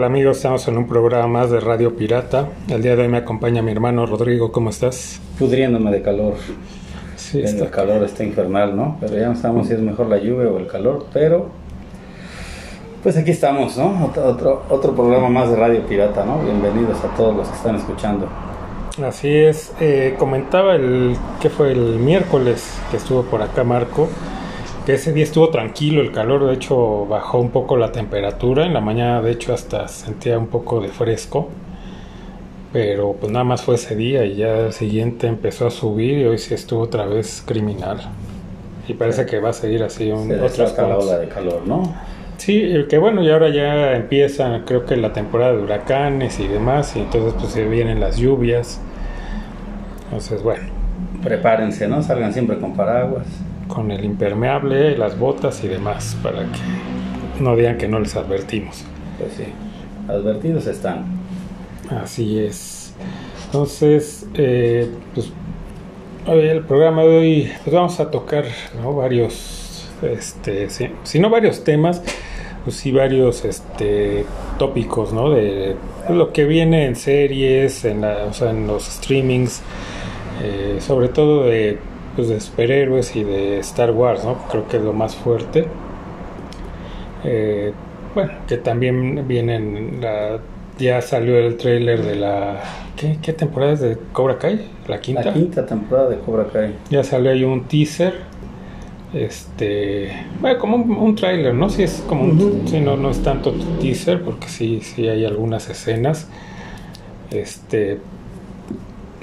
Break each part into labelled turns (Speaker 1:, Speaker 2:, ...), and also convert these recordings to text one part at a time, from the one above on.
Speaker 1: tal amigos? Estamos en un programa más de Radio Pirata. El día de hoy me acompaña mi hermano Rodrigo. ¿Cómo estás?
Speaker 2: pudriéndome de calor.
Speaker 1: Sí,
Speaker 2: el calor está infernal, ¿no? Pero ya no sabemos si es mejor la lluvia o el calor, pero pues aquí estamos, ¿no? Otro, otro, otro programa más de Radio Pirata, ¿no? Bienvenidos a todos los que están escuchando.
Speaker 1: Así es. Eh, comentaba el que fue el miércoles que estuvo por acá Marco, ese día estuvo tranquilo el calor, de hecho bajó un poco la temperatura, en la mañana de hecho hasta sentía un poco de fresco, pero pues nada más fue ese día y ya el siguiente empezó a subir y hoy sí estuvo otra vez criminal. Y parece que va a seguir así un,
Speaker 2: Se ola de calor, ¿no?
Speaker 1: Sí, que bueno, y ahora ya empieza, creo que la temporada de huracanes y demás, y entonces pues se vienen las lluvias. Entonces, bueno,
Speaker 2: Prepárense, ¿no? Salgan siempre con paraguas.
Speaker 1: Con el impermeable, las botas y demás, para que no digan que no les advertimos.
Speaker 2: Pues sí, advertidos están.
Speaker 1: Así es. Entonces, eh, pues el programa de hoy, pues vamos a tocar ¿no? varios, este, si no varios temas, pues sí varios este, tópicos, ¿no? De lo que viene en series, en, la- o sea, en los streamings, eh, sobre todo de, pues, de superhéroes y de Star Wars, ¿no? Creo que es lo más fuerte. Eh, bueno, que también vienen la, ya salió el tráiler de la ¿qué, qué temporada es de Cobra Kai? La quinta.
Speaker 2: La quinta temporada de Cobra Kai.
Speaker 1: Ya salió ahí un teaser. Este, bueno, como un, un tráiler, ¿no? Sí es como un, sí, no, no es tanto teaser porque sí, sí hay algunas escenas. Este,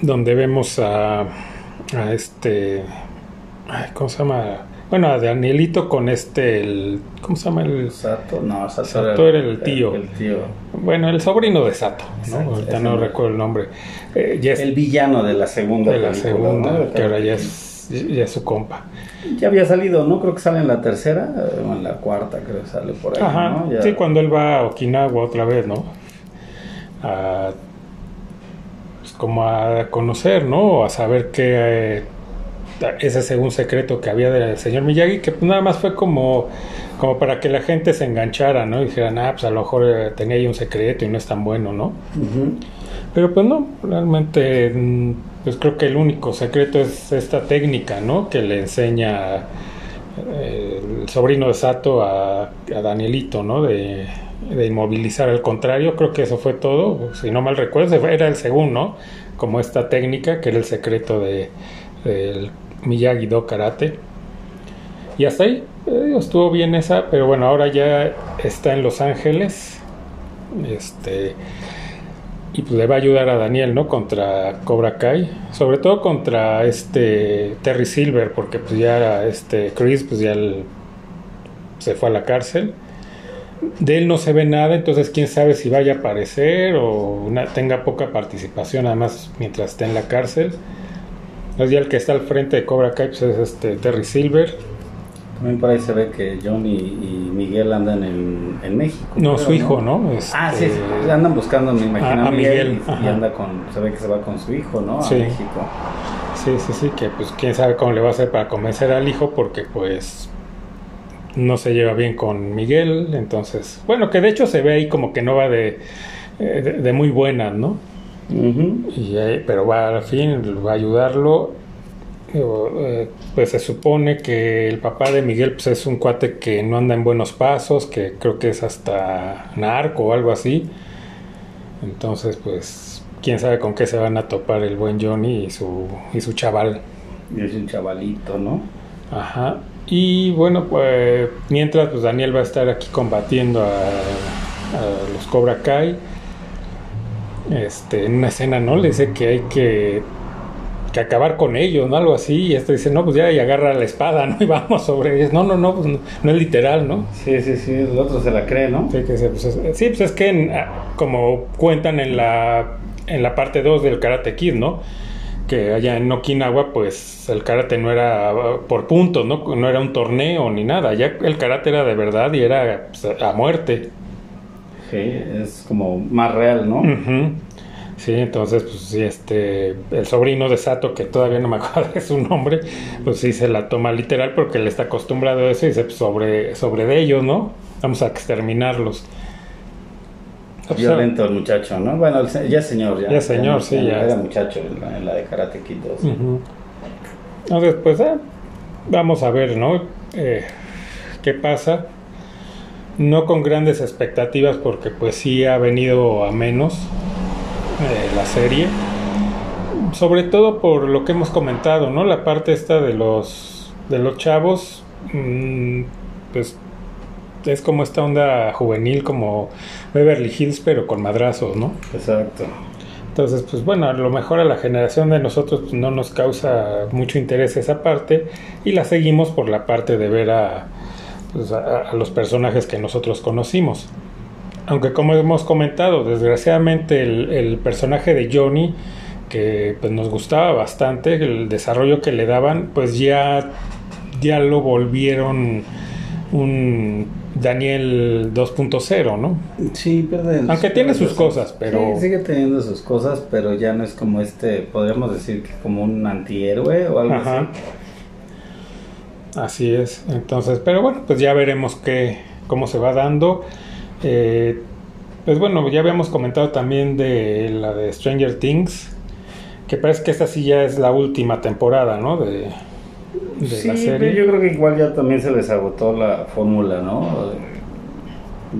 Speaker 1: donde vemos a, a este, ay, ¿cómo se llama? Bueno, a Danielito con este, el, ¿cómo se llama el?
Speaker 2: Sato, no, Sato,
Speaker 1: Sato era el tío.
Speaker 2: El, tío.
Speaker 1: Bueno, el sobrino de Sato, ¿no? Ahorita no recuerdo el nombre. Eh, ya es
Speaker 2: El villano de la segunda
Speaker 1: de la
Speaker 2: película,
Speaker 1: segunda,
Speaker 2: ¿no?
Speaker 1: que ahora ya es, ya es su compa.
Speaker 2: Ya había salido, ¿no? Creo que sale en la tercera o en la cuarta, creo que sale por ahí,
Speaker 1: Ajá,
Speaker 2: ¿no? Ya-
Speaker 1: sí, cuando él va a Okinawa otra vez, ¿no? A, como a conocer, ¿no? A saber qué eh, ese según secreto que había del señor Miyagi, que pues nada más fue como, como para que la gente se enganchara, ¿no? Y dijeran, ah, pues a lo mejor eh, tenía ahí un secreto y no es tan bueno, ¿no? Pero pues no, realmente mm, pues creo que el único secreto es esta técnica, ¿no? Que le enseña eh, el sobrino de Sato a, a Danielito, ¿no? De, de inmovilizar al contrario, creo que eso fue todo, si no mal recuerdo, era el segundo. Como esta técnica que era el secreto de, del Miyagi-Do Karate. Y hasta ahí, eh, estuvo bien esa, pero bueno, ahora ya está en Los Ángeles. Este y pues le va a ayudar a Daniel, ¿no? Contra Cobra Kai, sobre todo contra este Terry Silver, porque pues ya este Chris pues ya se fue a la cárcel. De él no se ve nada, entonces quién sabe si vaya a aparecer o una- tenga poca participación, además mientras esté en la cárcel. Entonces ya el que está al frente de Cobra Kai pues, es este Terry Silver.
Speaker 2: También por ahí se ve que Johnny y Miguel andan en, en México.
Speaker 1: No, su hijo, ¿no?
Speaker 2: Ah, sí,
Speaker 1: Este,
Speaker 2: sí, andan buscando, me imagino,
Speaker 1: a-
Speaker 2: a Miguel,
Speaker 1: Miguel,
Speaker 2: y- anda con, se ve que se va con su hijo, ¿no? A
Speaker 1: Sí.
Speaker 2: México.
Speaker 1: Sí, sí, sí, que pues quién sabe cómo le va a hacer para convencer al hijo porque pues no se lleva bien con Miguel, entonces, bueno, que de hecho se ve ahí como que no va de, eh, de, de muy buenas, ¿no?
Speaker 2: Ujú.
Speaker 1: Y, eh, pero va al fin, va a ayudarlo. Eh, pues se supone que el papá de Miguel pues, es un cuate que no anda en buenos pasos, que creo que es hasta narco o algo así. Entonces, pues, quién sabe con qué se van a topar el buen Johnny y su, y su chaval.
Speaker 2: Y es un chavalito, ¿no?
Speaker 1: Ajá. Y bueno, pues mientras pues Daniel va a estar aquí combatiendo a, a los Cobra Kai. Este, en una escena, ¿no? Le dice que hay que, que acabar con ellos, ¿no? Algo así. Y este dice, no, pues ya, y agarra la espada, ¿no? Y vamos sobre ellos. No, no, no, pues no, no es literal, ¿no?
Speaker 2: Sí, sí, sí, el otro se la cree, ¿no?
Speaker 1: Sí, que se- pues, es, sí, pues es que en- ah, como cuentan en la, en la parte 2 del Karate Kid, ¿no? Que allá en Okinawa, pues el karate no era por puntos, ¿no? No era un torneo ni nada. Ya el karate era de verdad y era pues, a muerte.
Speaker 2: Sí, es como más real, ¿no?
Speaker 1: Ujú. Sí, entonces, pues sí, este, el sobrino de Sato, que todavía no me acuerdo de su nombre, pues sí se la toma literal porque él está acostumbrado a eso y dice, pues, sobre, sobre de ellos, ¿no? Vamos a exterminarlos.
Speaker 2: Violento el muchacho, ¿no? Bueno, ya señor, ya.
Speaker 1: Ya señor, sí, ya.
Speaker 2: Era muchacho en la, en la de Karate Kid 2.
Speaker 1: Ujú. Entonces, pues ah, vamos a ver, ¿no? Eh, ¿Qué pasa? No con grandes expectativas porque pues sí ha venido a menos eh, la serie. Sobre todo por lo que hemos comentado, ¿no? La parte esta de los de los chavos, mm, pues es como esta onda juvenil como Beverly Hills pero con madrazos, ¿no?
Speaker 2: Exacto.
Speaker 1: Entonces, pues bueno, a lo mejor a la generación de nosotros pues, no nos causa mucho interés esa parte y la seguimos por la parte de ver a, pues, a, a los personajes que nosotros conocimos. Aunque como hemos comentado, desgraciadamente el, el personaje de Johnny, que pues, nos gustaba bastante, el desarrollo que le daban, pues ya, ya lo volvieron un Daniel 2.0, ¿no?
Speaker 2: Sí, pierde.
Speaker 1: Aunque tiene sus cosas, pero-
Speaker 2: Sí, sigue teniendo sus cosas, pero ya no es como este, podríamos decir que como un antihéroe o algo
Speaker 1: Ajá.
Speaker 2: así.
Speaker 1: Así es. Entonces, pero bueno, pues ya veremos qué, cómo se va dando. Eh, pues bueno, ya habíamos comentado también de la de Stranger Things, que parece que esta sí ya es la última temporada, ¿no? De, de
Speaker 2: Sí,
Speaker 1: la
Speaker 2: pero
Speaker 1: serie.
Speaker 2: yo creo que igual ya también se les agotó la fórmula, ¿no?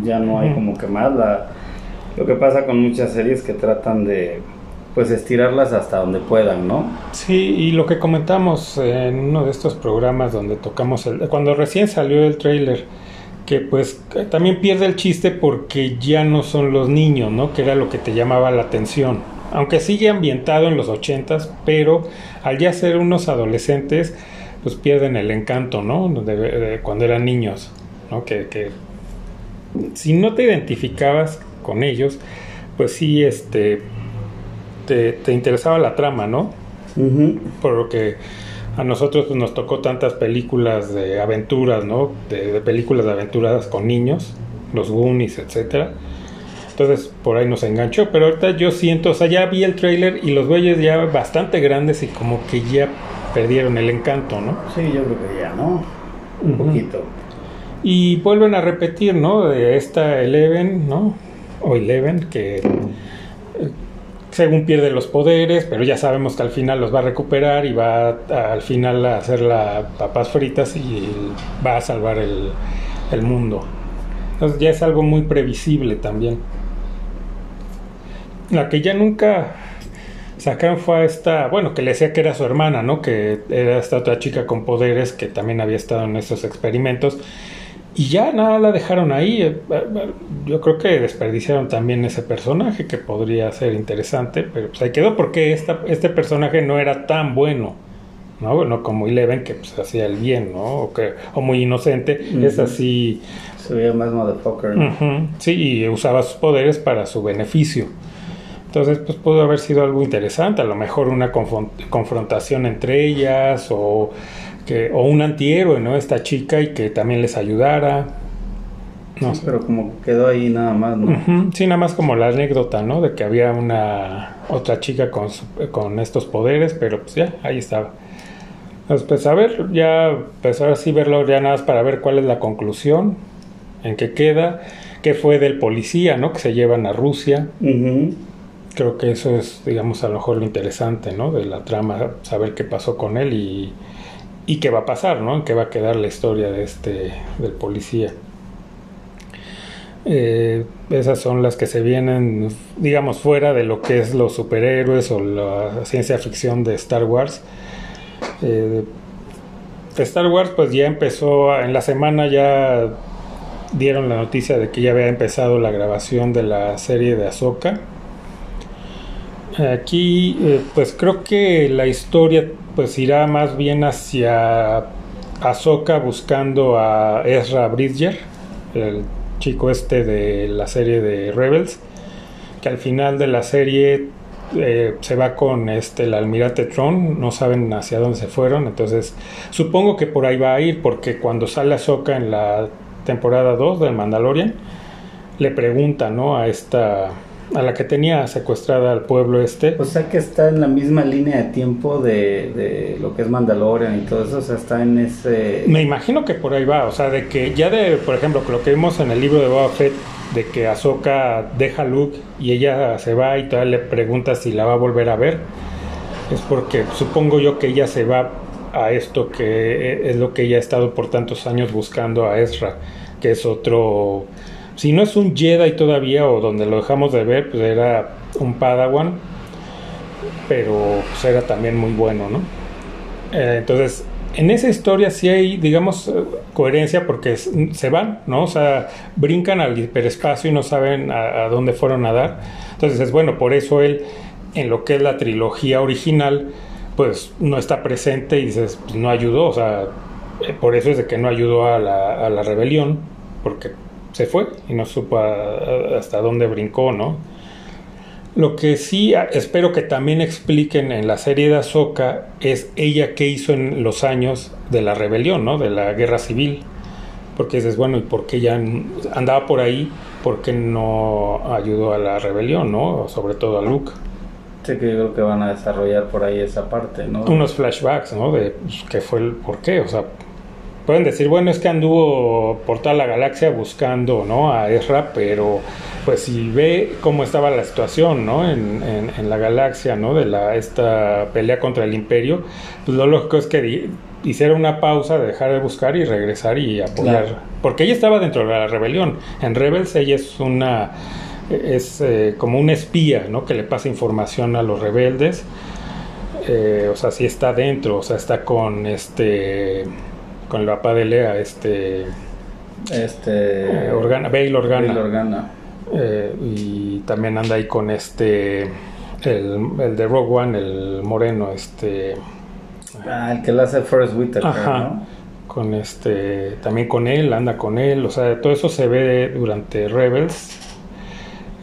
Speaker 2: Ya no hay como que más. La, lo que pasa con muchas series que tratan de, pues, estirarlas hasta donde puedan, ¿no?
Speaker 1: Sí, y lo que comentamos en uno de estos programas donde tocamos el, cuando recién salió el tráiler, que pues también pierde el chiste porque ya no son los niños, ¿no? Que era lo que te llamaba la atención. Aunque sigue ambientado en los ochentas, pero al ya ser unos adolescentes, pues pierden el encanto, ¿no? De, de cuando eran niños, ¿no? Que, que si no te identificabas con ellos, pues sí, este, te, te interesaba la trama, ¿no? por lo que a nosotros pues, nos tocó tantas películas de aventuras, ¿no? De, de películas de aventuras con niños, los Goonies, etcétera. Entonces por ahí nos enganchó, pero ahorita yo siento, o sea, ya vi el tráiler y los güeyes ya bastante grandes y como que ya perdieron el encanto, ¿no?
Speaker 2: Sí, yo creo que ya, ¿no? Un poquito.
Speaker 1: Y vuelven a repetir, ¿no? De esta Eleven, ¿no? O Eleven, que eh, según pierde los poderes, pero ya sabemos que al final los va a recuperar y va a- al final a hacer las papas fritas y va a salvar el, el mundo. Entonces ya es algo muy previsible también. La que ya nunca sacaron fue a esta, bueno, que le decía que era su hermana, ¿no? Que era esta otra chica con poderes que también había estado en estos experimentos. Y ya nada la dejaron ahí. Eh, eh, Yo creo que desperdiciaron también ese personaje que podría ser interesante, pero pues ahí quedó porque esta, este personaje no era tan bueno, ¿no? Bueno, como Eleven que pues hacía el bien, ¿no? O, que, o muy inocente. Es así,
Speaker 2: Se veía más motherfucker, ¿no?
Speaker 1: Ujú, Sí, y usaba sus poderes para su beneficio. Entonces, pues pudo haber sido algo interesante, a lo mejor una confron- confrontación entre ellas o, que, o un antihéroe, ¿no? Esta chica y que también les ayudara. No
Speaker 2: Sí,
Speaker 1: sé.
Speaker 2: pero como quedó ahí nada más, ¿no?
Speaker 1: Ujú, Sí, nada más como la anécdota, ¿no? De que había una otra chica con, su- con estos poderes, pero pues ya, ahí estaba. Entonces, pues a ver, ya, pues ahora sí verlo ya nada más para ver cuál es la conclusión, en qué queda, qué fue del policía, ¿no? Que se llevan a Rusia.
Speaker 2: Ujú.
Speaker 1: Creo que eso es, digamos, a lo mejor lo interesante, ¿no? De la trama, saber qué pasó con él y, y qué va a pasar, ¿no? En qué va a quedar la historia de este, del policía. Eh, esas son las que se vienen, digamos, fuera de lo que es los superhéroes o la ciencia ficción de Star Wars. Eh, Star Wars, pues ya empezó, en la semana ya dieron la noticia de que ya había empezado la grabación de la serie de Ahsoka. Aquí, eh, pues creo que la historia pues irá más bien hacia Ahsoka buscando a Ezra Bridger, el chico este de la serie de Rebels, que al final de la serie eh, se va con este el almirante Tron, no saben hacia dónde se fueron, entonces supongo que por ahí va a ir porque cuando sale Ahsoka en la temporada 2 del Mandalorian le pregunta, ¿no? a esta a la que tenía secuestrada al pueblo este.
Speaker 2: O sea que está en la misma línea de tiempo de, de lo que es Mandalorian y todo eso, o sea, está en ese...
Speaker 1: Me imagino que por ahí va, o sea, de que ya de, por ejemplo, lo que vimos en el libro de Boba Fett, de que Ahsoka deja a Luke y ella se va y todavía le pregunta si la va a volver a ver, es porque supongo yo que ella se va a esto que es lo que ella ha estado por tantos años buscando a Ezra, que es otro si no es un Jedi todavía o donde lo dejamos de ver, pues era un Padawan, pero pues era también muy bueno, ¿no? Eh, entonces, en esa historia sí hay, digamos, coherencia porque se van, ¿no? O sea, brincan al hiperespacio y no saben a, a dónde fueron a dar. Entonces, es bueno, por eso él, en lo que es la trilogía original, pues no está presente y dices, pues, no ayudó, o sea, eh, por eso es de que no ayudó a la, a la rebelión, porque se fue y no supo hasta dónde brincó, ¿no? Lo que sí espero que también expliquen en la serie de Ahsoka es ella qué hizo en los años de la rebelión, ¿no? De la guerra civil. Porque dices, bueno, ¿y por qué ella andaba por ahí? ¿Por qué no ayudó a la rebelión, ¿no? Sobre todo a Luke.
Speaker 2: Sí, que yo creo que van a desarrollar por ahí esa parte, ¿no?
Speaker 1: Unos flashbacks, ¿no? De pues, qué fue el por qué. O sea, pueden decir, bueno, es que anduvo por toda la galaxia buscando, ¿no? A Ezra, pero pues si ve cómo estaba la situación, ¿no? En, en- en la galaxia, ¿no? De la, esta pelea contra el imperio, pues lo lógico es que hiciera una pausa, de dejar de buscar y regresar y apoyar.
Speaker 2: Claro.
Speaker 1: Porque ella estaba dentro de la rebelión. En Rebels ella es una... Es eh, como una espía, ¿no? Que le pasa información a los rebeldes. Eh, o sea, sí está dentro, o sea, está con este... Con el papá de Lea, este...
Speaker 2: Este...
Speaker 1: eh, Organa, Bail Organa.
Speaker 2: Bail Organa.
Speaker 1: Eh, y también anda ahí con este, el, el de Rogue One, el moreno, este,
Speaker 2: Ah, el que le hace Forrest Whitaker,
Speaker 1: ajá,
Speaker 2: ¿no?
Speaker 1: con este, también con él, anda con él, o sea, todo eso se ve durante Rebels,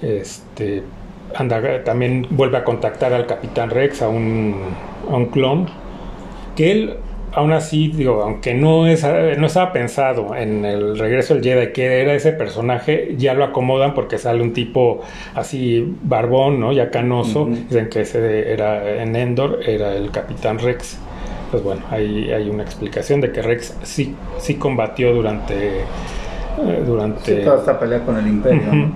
Speaker 1: este, anda, también vuelve a contactar al Capitán Rex, a un, a un clon, que él, aún así, digo, aunque no, es, no estaba pensado en el regreso del Jedi, que era ese personaje, ya lo acomodan porque sale un tipo así barbón, ¿no? Ya canoso,
Speaker 2: Ujú.
Speaker 1: dicen que ese era en Endor, era el Capitán Rex. Pues bueno, ahí hay una explicación de que Rex sí, sí combatió durante... eh, durante
Speaker 2: Sí, toda esta pelea con el Imperio,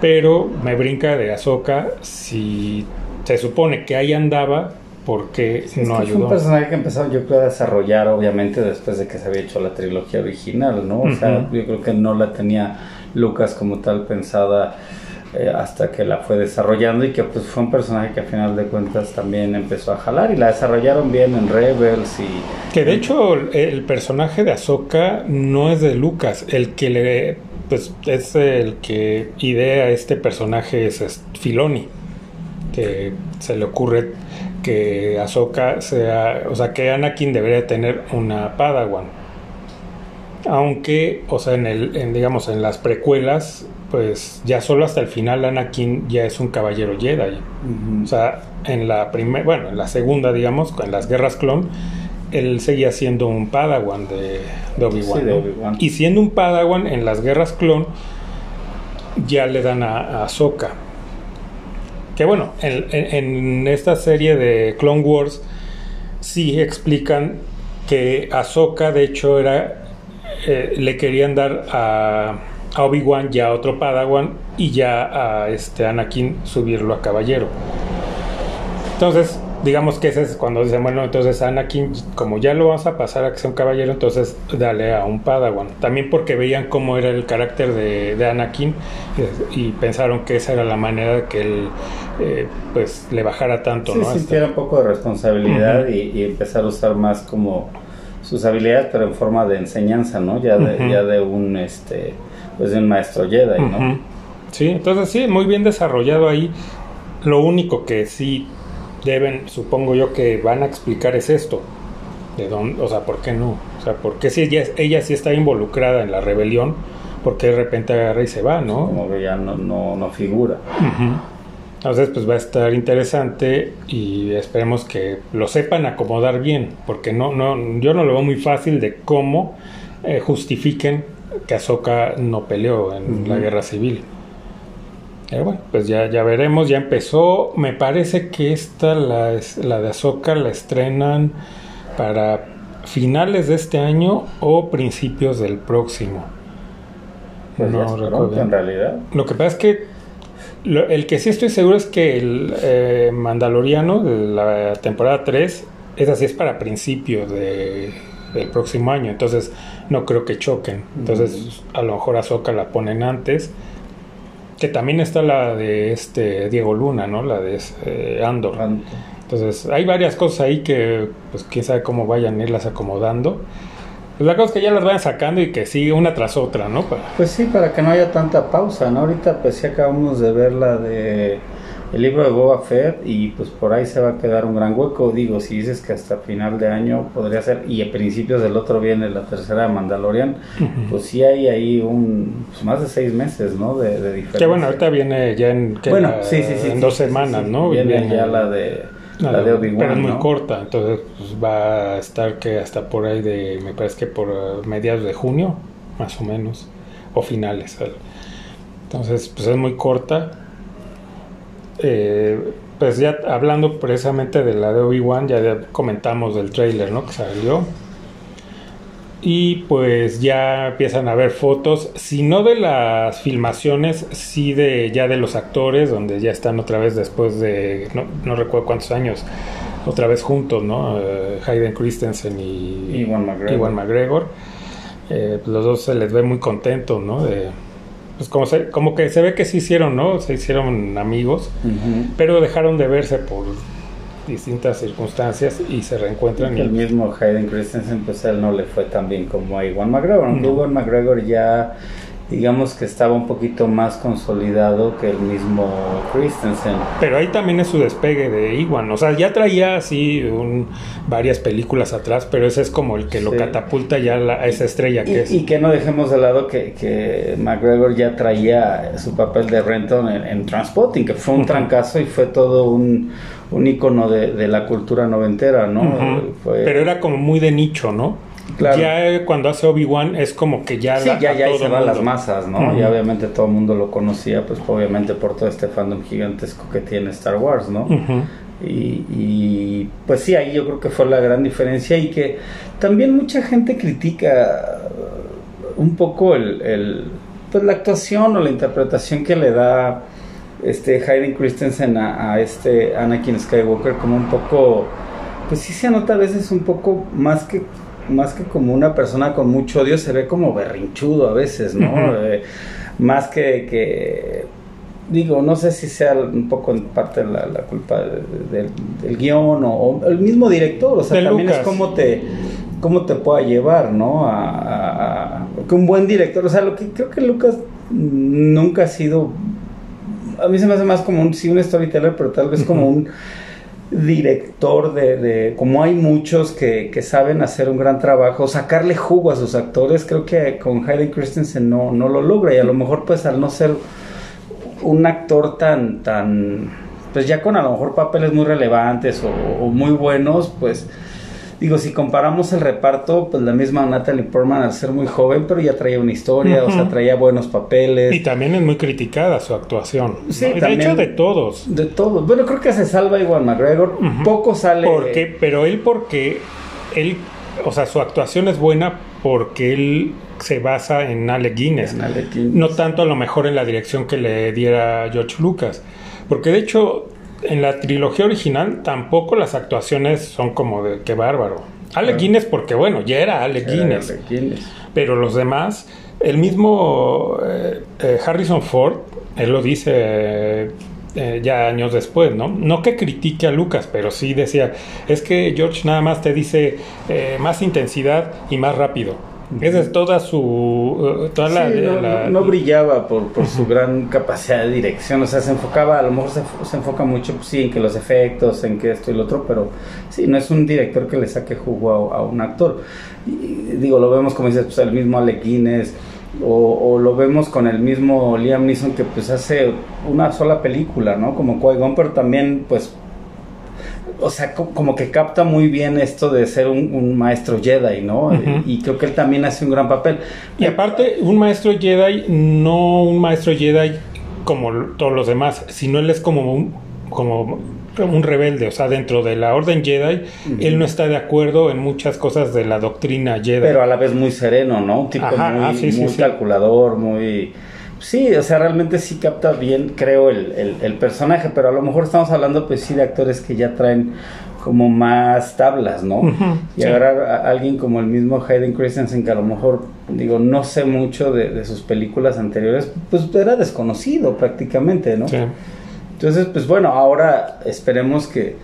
Speaker 1: pero me brinca de Ahsoka si se supone que ahí andaba, ¿por qué
Speaker 2: Sí, es
Speaker 1: no
Speaker 2: que fue un personaje que empezó yo creo a desarrollar obviamente después de que se había hecho la trilogía original, ¿no? O sea, yo creo que no la tenía Lucas como tal pensada eh, hasta que la fue desarrollando y que pues fue un personaje que a final de cuentas también empezó a jalar y la desarrollaron bien en Rebels y
Speaker 1: Que de hecho el, personaje de Ahsoka no es de Lucas, el que le pues es el que idea este personaje es, es Filoni, que se le ocurre que Ahsoka sea, o sea, que Anakin debería tener una Padawan. Aunque, o sea, en el en, digamos en las precuelas, pues ya solo hasta el final Anakin ya es un caballero Jedi. O sea, en la primera, bueno, en la segunda, digamos, en las guerras clon, él seguía siendo un Padawan de, de Obi-Wan.
Speaker 2: Sí, de
Speaker 1: ¿no?
Speaker 2: Obi-Wan.
Speaker 1: Y siendo un Padawan en las guerras clon, ya le dan a, a Ahsoka. Que bueno, en, esta serie de Clone Wars sí explican que Ahsoka de hecho era eh, le querían dar a, a Obi-Wan ya otro Padawan y ya a este Anakin subirlo a caballero. Entonces, digamos que ese es cuando dicen, bueno, entonces Anakin, como ya lo vas a pasar a que sea un caballero, entonces dale a un Padawan. También porque veían cómo era el carácter de, de Anakin y pensaron que esa era la manera de que él eh, pues le bajara tanto,
Speaker 2: sí,
Speaker 1: ¿no? Hasta-
Speaker 2: sintiera un poco de responsabilidad y, y empezar a usar más como sus habilidades pero en forma de enseñanza, ¿no? Ya de, ya de un este pues de un maestro Jedi, ¿no?
Speaker 1: Sí, entonces sí, muy bien desarrollado ahí. Lo único que sí deben, supongo yo que van a explicar es esto. De dónde, o sea, ¿por qué no? O sea, ¿por qué si ella, ella sí está involucrada en la rebelión? ¿Por qué de repente agarra y se va, no?
Speaker 2: Como que ya no, no, no figura.
Speaker 1: Entonces, pues va a estar interesante y esperemos que lo sepan acomodar bien, porque no, no, yo no lo veo muy fácil de cómo eh, justifiquen que Ahsoka no peleó en la guerra civil. Bueno, pues ya, ya veremos, ya empezó. Me parece que esta, la, es- la de Ahsoka, la estrenan para finales de este año o principios del próximo.
Speaker 2: Pues es
Speaker 1: recuerdo
Speaker 2: pronto, en realidad.
Speaker 1: Lo que pasa es que lo- el que sí estoy seguro es que el eh, Mandaloriano de la temporada 3, esa sí es para principios de, del próximo año, entonces no creo que choquen. Entonces a lo mejor Ahsoka la ponen antes. Que también está la de este Diego Luna, ¿no? La de eh, Andor. Entonces, hay varias cosas ahí que, pues, quién sabe cómo vayan a irlas acomodando. Pues la cosa es que ya las vayan sacando y que sigue una tras otra, ¿no? Para-
Speaker 2: Pues sí, para que no haya tanta pausa, ¿no? Ahorita pues sí acabamos de ver la de el libro de Boba Fett y pues por ahí se va a quedar un gran hueco. Digo, si dices que hasta final de año podría ser y a principios del otro viene la tercera de Mandalorian, pues sí hay ahí un pues, más de seis meses, ¿no? De, de diferencia.
Speaker 1: Que bueno, ahorita viene ya en,
Speaker 2: Bueno,
Speaker 1: la-
Speaker 2: sí, sí, sí.
Speaker 1: en dos semanas. ¿no?
Speaker 2: Viene ya la de la de Obi-Wan,
Speaker 1: Pero es muy
Speaker 2: ¿no?
Speaker 1: corta, entonces pues, va a estar que hasta por ahí de, me parece que por eh, mediados de junio, más o menos, o finales. Entonces, pues es muy corta. Eh, pues ya hablando precisamente de la de Obi-Wan, ya, comentamos del trailer, ¿no? Que salió. Y pues ya empiezan a ver fotos, si no de las filmaciones, sí de ya de los actores, donde ya están otra vez después de, no, no recuerdo cuántos años, otra vez juntos, ¿no? Eh, Hayden Christensen y
Speaker 2: McGregor.
Speaker 1: Ewan McGregor. Eh, pues los dos se les ve muy contentos, ¿no? De, pues como, se- como que se ve que se hicieron, ¿no? Se hicieron amigos, pero dejaron de verse por distintas circunstancias y se reencuentran. y-
Speaker 2: El mismo Hayden Christensen, pues él no le fue tan bien como a Iwan McGregor, aunque
Speaker 1: No.
Speaker 2: Iwan McGregor ya, digamos que estaba un poquito más consolidado que el mismo Christensen.
Speaker 1: Pero ahí también es su despegue de Iwan. O sea, ya traía así un- varias películas atrás, pero ese es como el que lo
Speaker 2: Sí.
Speaker 1: catapulta ya la- a esa estrella que es.
Speaker 2: Y, y que no dejemos de lado que, que McGregor ya traía su papel de Renton en, en Transpotting, que fue un trancazo y fue todo un, un ícono de, de la cultura noventera, ¿no? Fue-
Speaker 1: Pero era como muy de nicho, ¿no?
Speaker 2: Claro.
Speaker 1: Ya eh, cuando hace Obi-Wan es como que ya.
Speaker 2: Sí,
Speaker 1: la-
Speaker 2: ya, ya ahí
Speaker 1: todo
Speaker 2: se van las masas, ¿no?
Speaker 1: Ujú.
Speaker 2: Y obviamente todo el mundo lo conocía, pues obviamente por todo este fandom gigantesco que tiene Star Wars, ¿no? Y, y, pues sí, ahí yo creo que fue la gran diferencia y que también mucha gente critica un poco el, el- pues la actuación o la interpretación que le da este Hayden Christensen a, a este Anakin Skywalker como un poco, pues sí se nota a veces un poco más que más que como una persona con mucho odio, se ve como berrinchudo a veces, ¿no? Eh, más que, que digo, no sé si sea un poco en parte la, la culpa de- de- del, guion o, o el mismo director, o sea,
Speaker 1: De
Speaker 2: también
Speaker 1: Lucas.
Speaker 2: es cómo te, cómo te pueda llevar, ¿no? A, a- a- que un buen director, o sea, lo que creo que Lucas nunca ha sido, a mí se me hace más como un, sí, un storyteller, pero tal vez como un director de, de- como hay muchos que, que saben hacer un gran trabajo, sacarle jugo a sus actores, creo que con Hayden Christensen no, no lo logra. Y a lo mejor pues al no ser un actor tan, tan, pues ya con a lo mejor papeles muy relevantes o, o muy buenos, pues digo, si comparamos el reparto, pues la misma Natalie Portman al ser muy joven, pero ya traía una historia, o sea, traía buenos papeles.
Speaker 1: Y también es muy criticada su actuación. ¿no?
Speaker 2: Sí,
Speaker 1: Y de
Speaker 2: también.
Speaker 1: hecho, de todos.
Speaker 2: De todo. Bueno, creo que se salva igual McGregor. Poco sale.
Speaker 1: Porque, pero él porque él, o sea, su actuación es buena porque él se basa en Alec Guinness.
Speaker 2: En Alec Guinness.
Speaker 1: No tanto a lo mejor en la dirección que le diera George Lucas. Porque de hecho, en la trilogía original tampoco las actuaciones son como de qué bárbaro.
Speaker 2: Claro.
Speaker 1: Guinness porque bueno, ya era Alec
Speaker 2: Era
Speaker 1: Guinness. Pero los demás, el mismo eh, eh, Harrison Ford, él lo dice eh, ya años después, ¿no? No que critique a Lucas, pero sí decía, es que George nada más te dice eh, más intensidad y más rápido. Esa es toda su... eh, toda la,
Speaker 2: no,
Speaker 1: la-
Speaker 2: no- no brillaba por, por su gran capacidad de dirección, o sea, se enfocaba, a lo mejor se, se enfoca mucho, pues, sí, en que los efectos, en que esto y lo otro, pero sí, no es un director que le saque jugo a, a un actor. Y, digo, lo vemos como dices, pues el mismo Alec Guinness, o, o lo vemos con el mismo Liam Neeson que pues hace una sola película, ¿no? Como Qui-Gon, pero también pues o sea, co- como que capta muy bien esto de ser un, un maestro Jedi, ¿no? Y creo que él también hace un gran papel.
Speaker 1: Y aparte, un maestro Jedi, no un maestro Jedi como todos los demás, sino él es como un, como un rebelde, o sea, dentro de la Orden Jedi, él no está de acuerdo en muchas cosas de la doctrina Jedi.
Speaker 2: Pero a la vez muy sereno, ¿no? Un tipo
Speaker 1: Ajá,
Speaker 2: muy,
Speaker 1: ah, sí, sí,
Speaker 2: muy
Speaker 1: sí.
Speaker 2: calculador, muy... Sí, o sea, realmente sí capta bien, creo, el, el, el personaje, pero a lo mejor estamos hablando, pues sí, de actores que ya traen como más tablas, ¿no?
Speaker 1: Ujú,
Speaker 2: y
Speaker 1: sí.
Speaker 2: agarrar a alguien como el mismo Hayden Christensen, que a lo mejor, digo, no sé mucho de, de sus películas anteriores, pues era desconocido prácticamente, ¿no?
Speaker 1: Sí.
Speaker 2: Entonces, pues bueno, ahora esperemos que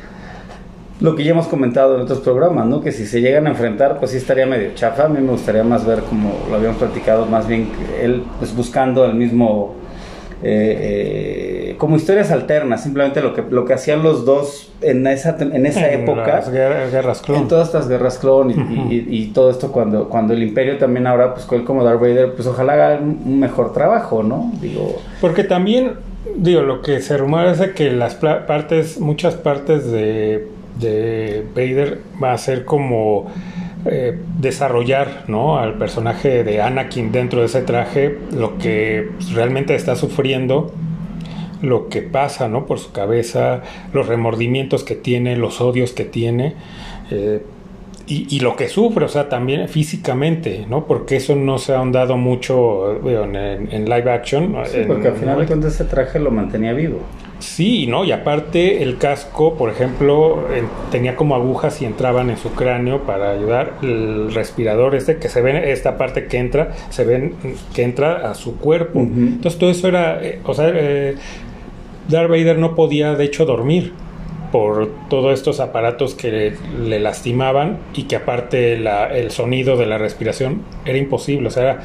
Speaker 2: lo que ya hemos comentado en otros programas, ¿no? Que si se llegan a enfrentar, pues sí estaría medio chafa. A mí me gustaría más ver, como lo habíamos platicado, más bien él pues buscando el mismo, eh, eh, como historias alternas, simplemente lo que lo que hacían los dos en esa en esa
Speaker 1: En
Speaker 2: época.
Speaker 1: las guerras, guerras clon.
Speaker 2: En todas estas guerras clon y,
Speaker 1: Ujú.
Speaker 2: y- y todo esto cuando, cuando el imperio también ahora, pues con él como Darth Vader, pues ojalá haga un mejor trabajo, ¿no? Digo,
Speaker 1: Porque también, digo, lo que se rumora es que las partes, muchas partes de, de Vader va a ser como eh, desarrollar, ¿no? Al personaje de Anakin dentro de ese traje, lo que realmente está sufriendo, lo que pasa, ¿no? Por su cabeza, los remordimientos que tiene, los odios que tiene. eh, y, y lo que sufre, o sea, también físicamente, ¿no? Porque eso no se ha ahondado mucho digo, en, en live action.
Speaker 2: sí,
Speaker 1: en-
Speaker 2: porque al final de cuentas ese traje lo mantenía vivo.
Speaker 1: Sí, ¿no? Y aparte el casco, por ejemplo, en- tenía como agujas y entraban en su cráneo para ayudar. El respirador este, que se ve, esta parte que entra, se ven que entra a su cuerpo. Entonces todo eso era, eh, o sea, eh, Darth Vader no podía de hecho dormir por todos estos aparatos que le, le lastimaban y que aparte la- el sonido de la respiración era imposible, o sea, era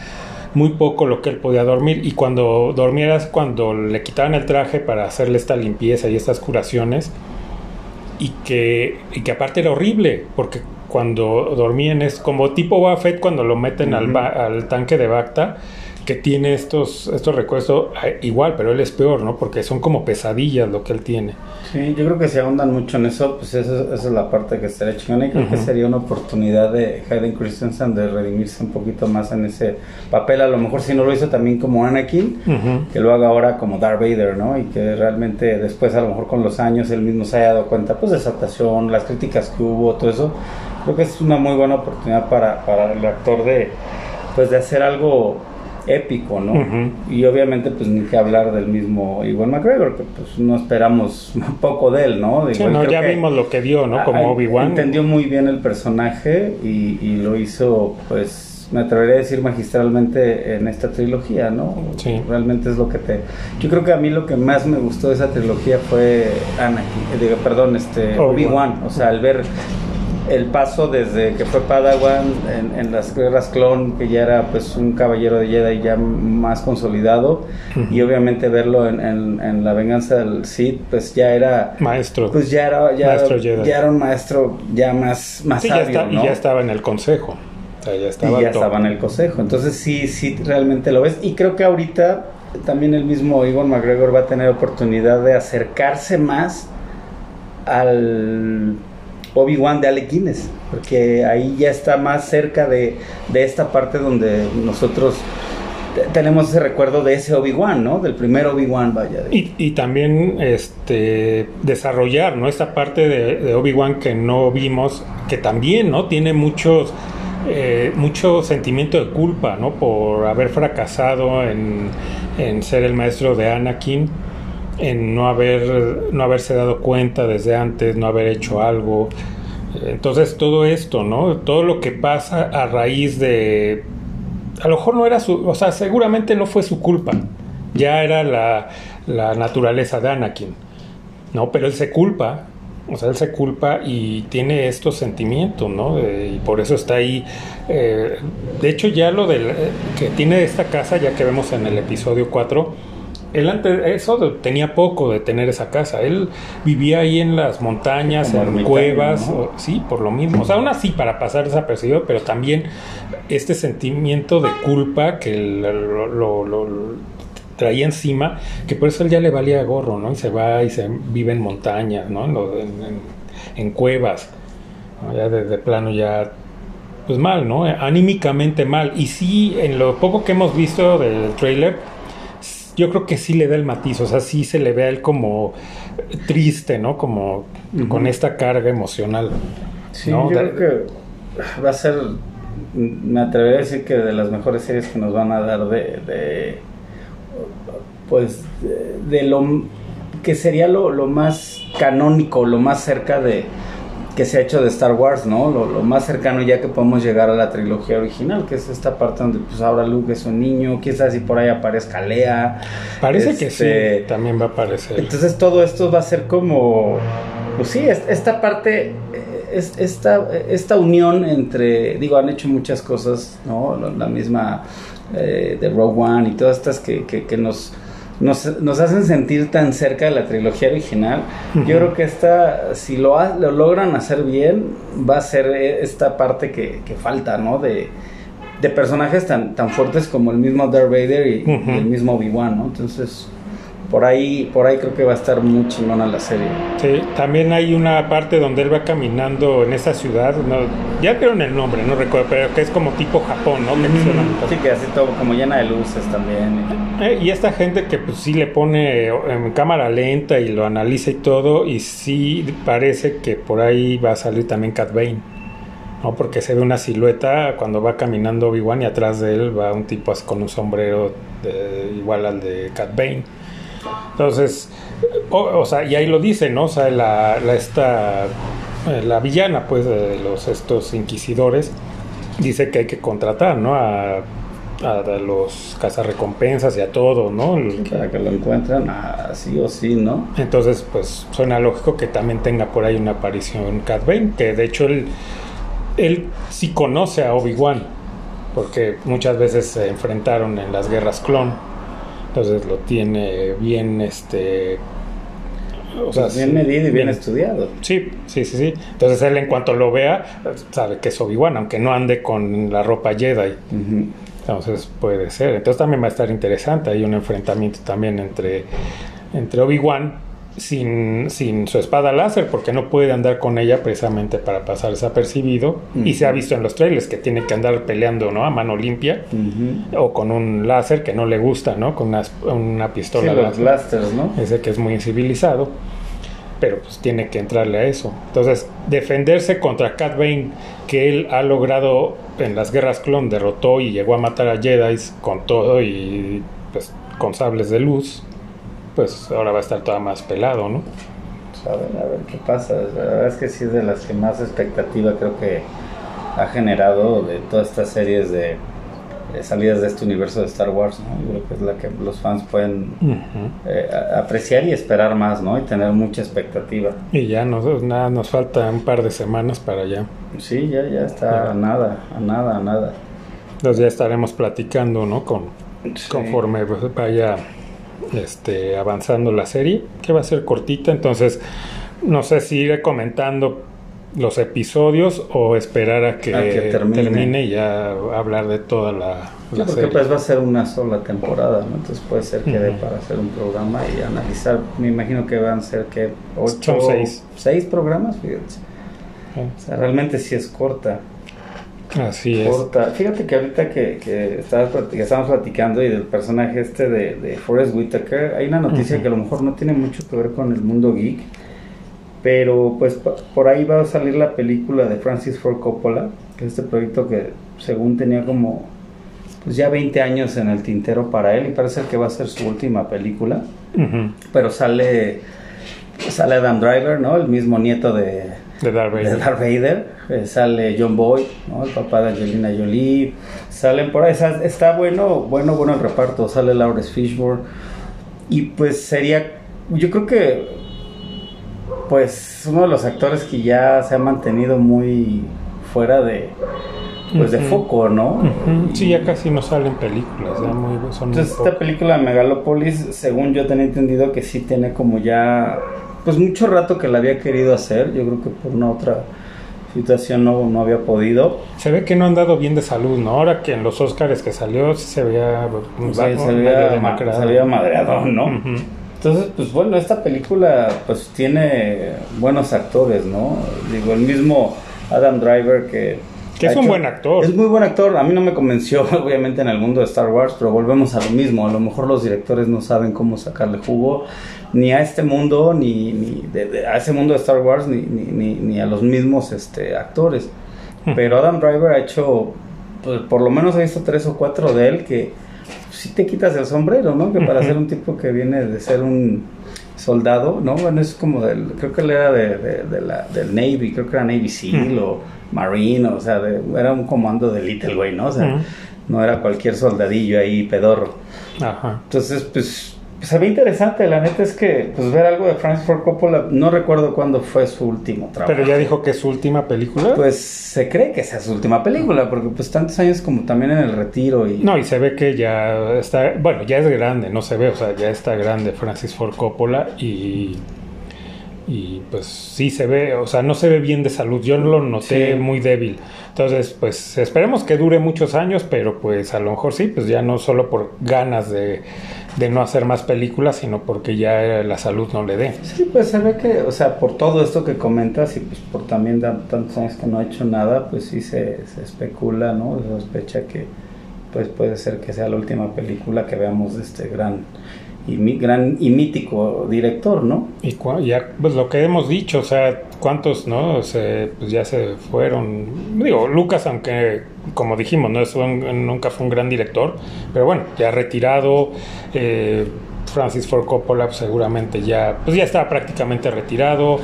Speaker 1: muy poco lo que él podía dormir. Y cuando dormieras, cuando le quitaban el traje para hacerle esta limpieza y estas curaciones y que, y que aparte era horrible porque cuando dormían es como tipo Boba Fett cuando lo meten al, al tanque de Bacta que tiene estos estos recuerdos eh, igual pero él es peor no porque son como pesadillas lo que él tiene
Speaker 2: Sí, yo creo que si ahondan mucho en eso, pues eso- esa es la parte que estaría chingona y creo que
Speaker 1: Ujú.
Speaker 2: sería una oportunidad de Hayden Christensen de redimirse un poquito más en ese papel. A lo mejor si no lo hizo también como Anakin,
Speaker 1: Ujú.
Speaker 2: que lo haga ahora como Darth Vader, ¿no? Y que realmente después a lo mejor con los años él mismo se haya dado cuenta, pues de esa actuación, las críticas que hubo, todo eso. Creo que es una muy buena oportunidad para, para el actor de, pues de hacer algo épico, ¿no? Y obviamente pues ni que hablar del mismo Iwan McGregor, que pues no esperamos poco de él, ¿no?
Speaker 1: Sí,
Speaker 2: Igual
Speaker 1: no, ya vimos lo que dio no como
Speaker 2: ah,
Speaker 1: Obi Wan
Speaker 2: Entendió muy bien el personaje y, y lo hizo, pues, me atrevería a decir magistralmente en esta trilogía, ¿no?
Speaker 1: Sí.
Speaker 2: Realmente es lo que te... Yo creo que a mí lo que más me gustó de esa trilogía fue Anakin, eh, digo, perdón, este,
Speaker 1: Obi-Wan.
Speaker 2: Obi-Wan. O sea, al ver el paso desde que fue Padawan en, en las guerras clon, que ya era pues un caballero de Jedi ya más consolidado, y obviamente verlo en, en- en la venganza del Sith, pues ya era
Speaker 1: maestro
Speaker 2: pues ya era, ya,
Speaker 1: Maestro Jedi.
Speaker 2: ya era un maestro ya más, más
Speaker 1: Sí, ya
Speaker 2: sabio,
Speaker 1: está-
Speaker 2: ¿no?
Speaker 1: y ya estaba en el consejo o sea, ya estaba
Speaker 2: Y ya estaba en el consejo. Entonces sí, sí, realmente lo ves. Y creo que ahorita también el mismo Iwan McGregor va a tener oportunidad de acercarse más al Obi-Wan de Alec Guinness. Porque ahí ya está más cerca de, de esta parte donde nosotros te- tenemos ese recuerdo de ese Obi-Wan, ¿no? Del primer Obi-Wan, vaya.
Speaker 1: Y, y también este desarrollar ¿no? esta parte de, de Obi-Wan que no vimos, que también ¿no? tiene muchos eh, mucho sentimiento de culpa ¿no? por haber fracasado en, en ser el maestro de Anakin, en no haber no haberse dado cuenta desde antes, no haber hecho algo. Entonces todo esto, ¿no? Todo lo que pasa a raíz de a lo mejor no era su, o sea, seguramente no fue su culpa. Ya era la, la naturaleza de Anakin, ¿no? Pero él se culpa, o sea, él se culpa y tiene estos sentimientos, ¿no? Eh, y por eso está ahí. eh, de hecho, ya lo del, eh, que tiene esta casa, ya que vemos en el episodio 4, él antes eso tenía poco de tener esa casa. Él vivía ahí en las montañas,
Speaker 2: Como
Speaker 1: en
Speaker 2: ermitaño,
Speaker 1: cuevas,
Speaker 2: ¿no?
Speaker 1: o- sí, por lo mismo. O sea, aún así para pasar desapercibido, pero también este sentimiento de culpa que lo, lo- lo- lo traía encima, que por eso él ya le valía gorro, ¿no? Y se va y se vive en montañas, ¿no? En, en- cuevas. ¿no? Ya de, de plano ya pues mal, ¿no? Anímicamente mal. Y sí, en lo poco que hemos visto del trailer, yo creo que sí le da el matiz, o sea, sí se le ve a él como triste, ¿no? Como con esta carga emocional.
Speaker 2: Sí,
Speaker 1: ¿no?
Speaker 2: yo
Speaker 1: Da-
Speaker 2: creo que va a ser, me atrevería a decir que de las mejores series que nos van a dar de, de pues, de, de lo que sería lo, lo más canónico, lo más cerca de que se ha hecho de Star Wars, ¿no? Lo, lo más cercano ya que podemos llegar a la trilogía original, que es esta parte donde pues ahora Luke es un niño, quizás si por ahí aparezca Lea.
Speaker 1: Parece que
Speaker 2: Este,
Speaker 1: sí, también va a aparecer.
Speaker 2: Entonces todo esto va a ser como, pues sí, es- esta parte, es, esta, esta unión entre, digo, han hecho muchas cosas, ¿no? La misma eh, de Rogue One y todas estas que, que, que nos, nos, nos hacen sentir tan cerca de la trilogía original. Yo creo que esta, si lo, ha- lo logran hacer bien, va a ser eh, esta parte que, que falta, ¿no? De, de personajes tan, tan fuertes como el mismo Darth Vader y, y el mismo Obi-Wan, ¿no? Entonces, por ahí, por ahí creo que va a estar muy chingona la serie.
Speaker 1: Sí, también hay una parte donde él va caminando en esa ciudad, no, ya vieron el nombre, no recuerdo, pero que es como tipo Japón, ¿no? Que
Speaker 2: Sí, que así todo como llena de luces también.
Speaker 1: Eh, y esta gente que pues sí le pone en cámara lenta y lo analiza y todo, y sí parece que por ahí va a salir también Cat Bane, ¿no? Porque se ve una silueta cuando va caminando Obi-Wan y atrás de él va un tipo así con un sombrero de- igual al de Cat Bane. Entonces, o, o sea, y ahí lo dice, ¿no? O sea, la, la esta, eh, la villana, pues, de los estos inquisidores, dice que hay que contratar, ¿no? A, a, a los cazarrecompensas y a todo, ¿no?
Speaker 2: Para que lo encuentren así o sí, ¿no?
Speaker 1: entonces, pues suena lógico que también tenga por ahí una aparición Cat Bane, que de hecho él, él sí conoce a Obi-Wan, porque muchas veces se enfrentaron en las guerras clon, entonces lo tiene bien, este... O sea,
Speaker 2: Pues bien
Speaker 1: sí,
Speaker 2: medido y bien estudiado.
Speaker 1: Sí, sí, sí, sí. Entonces él en cuanto lo vea, sabe que es Obi-Wan, aunque no ande con la ropa Jedi. Entonces puede ser. Entonces también va a estar interesante. Hay un enfrentamiento también entre, entre Obi-Wan sin, sin su espada láser, porque no puede andar con ella precisamente para pasar desapercibido. Y se ha visto en los trailers que tiene que andar peleando ¿no? a mano limpia o con un láser que no le gusta, ¿no? con una, una
Speaker 2: Sí,
Speaker 1: pistola
Speaker 2: los
Speaker 1: láser.
Speaker 2: blasters, ¿no?
Speaker 1: Ese que es muy incivilizado. Pero pues tiene que entrarle a eso. Entonces, defenderse contra Cat Bane, que él ha logrado en las guerras clon, derrotó y llegó a matar a Jedi con todo y pues con sables de luz, pues ahora va a estar toda más pelado, ¿no?
Speaker 2: Pues, a ver, a ver qué pasa. La verdad es que sí es de las que más expectativa creo que ha generado de todas estas series de, de salidas de este universo de Star Wars, ¿no? Yo creo que es la que los fans pueden
Speaker 1: Ujú.
Speaker 2: eh, a- apreciar y esperar más, ¿no? Y tener mucha expectativa.
Speaker 1: Y ya nos, nada, nos falta un par de semanas para allá.
Speaker 2: Sí, ya, ya está a nada, a nada, a nada.
Speaker 1: Entonces ya estaremos platicando, ¿no? Con,
Speaker 2: Sí.
Speaker 1: conforme pues, vaya este, avanzando la serie, que va a ser cortita, entonces no sé si iré comentando los episodios o esperar a que,
Speaker 2: A que termine.
Speaker 1: termine. y ya hablar de toda la, la
Speaker 2: creo que
Speaker 1: serie.
Speaker 2: pues va a ser una sola temporada, ¿no? Entonces puede ser que dé para hacer un programa y analizar. Me imagino que van a ser que ocho,
Speaker 1: Son seis.
Speaker 2: seis programas.
Speaker 1: Ah,
Speaker 2: O sea, realmente sí es corta.
Speaker 1: Así es.
Speaker 2: corta. Fíjate que ahorita que, que, estábamos platicando y del personaje este de, de Forrest Whitaker, hay una noticia que a lo mejor no tiene mucho que ver con el mundo geek, pero pues por ahí va a salir la película de Francis Ford Coppola, que es este proyecto que según tenía como pues ya 20 años en el tintero para él y parece que va a ser su última película, pero sale sale Adam Driver, ¿no? El mismo nieto de,
Speaker 1: De Darth
Speaker 2: de
Speaker 1: Vader.
Speaker 2: Darth Vader, eh, sale John Boy, ¿no? el papá de Angelina Jolie, salen por ahí, está bueno, bueno, bueno el reparto, sale Lawrence Fishburne. Y pues sería, yo creo que pues uno de los actores que ya se ha mantenido muy fuera de pues de foco, ¿no?
Speaker 1: Sí, ya casi no salen películas, ya muy, son muy
Speaker 2: Entonces esta película Megalopolis, según yo tenía entendido que sí tiene como ya, pues mucho rato que la había querido hacer, yo creo que por una otra situación no, no había podido.
Speaker 1: Se ve que no han dado bien de salud, ¿no? Ahora que en los Oscars que salió sí se veía, medio
Speaker 2: se se madreado, ¿no? Entonces, pues bueno, esta película pues tiene buenos actores, ¿no? Digo, el mismo Adam Driver que
Speaker 1: Que es un buen actor.
Speaker 2: Es muy buen actor. A mí no me convenció, obviamente, en el mundo de Star Wars, pero volvemos a lo mismo. A lo mejor los directores no saben cómo sacarle jugo ni a este mundo, ni, ni de- de- a ese mundo de Star Wars, ni, ni, ni, ni a los mismos este, actores. Pero Adam Driver ha hecho, pues, por lo menos he visto tres o cuatro de él que sí te quitas el sombrero, ¿no? Que para ser un tipo que viene de ser un soldado, ¿no? Bueno, es como del, creo que él era de, de- de la, del Navy, creo que era Navy SEAL o Marine, o sea, de- era un comando de Little güey, ¿no? O sea, no era cualquier soldadillo ahí pedorro.
Speaker 1: Ajá.
Speaker 2: Entonces, pues, se ve interesante, la neta es que, pues, ver algo de Francis Ford Coppola, no recuerdo cuándo fue su último trabajo.
Speaker 1: Pero ya dijo que es su última película.
Speaker 2: Pues se cree que sea su última película, porque pues tantos años como también en el retiro y...
Speaker 1: No, y se ve que ya está, bueno, ya es grande, no se ve, o sea, ya está grande Francis Ford Coppola y, y pues sí se ve, o sea, no se ve bien de salud, yo lo noté
Speaker 2: Sí.
Speaker 1: muy débil. Entonces, pues esperemos que dure muchos años, pero pues a lo mejor sí, pues ya no solo por ganas de, de no hacer más películas, sino porque ya la salud no le dé.
Speaker 2: Sí, pues se ve que, o sea, por todo esto que comentas y pues por también tantos años que no ha hecho nada, pues sí se, se especula, ¿no? Se sospecha que pues puede ser que sea la última película que veamos de este gran y mi- gran y mítico director, ¿no?
Speaker 1: Y cua- ya, pues lo que hemos dicho, o sea, cuántos, ¿no? Se, pues ya se fueron. Digo, Lucas, aunque, como dijimos, no es un- nunca fue un gran director, pero bueno, ya retirado. eh, Francis Ford Coppola pues, seguramente ya, pues ya estaba prácticamente retirado.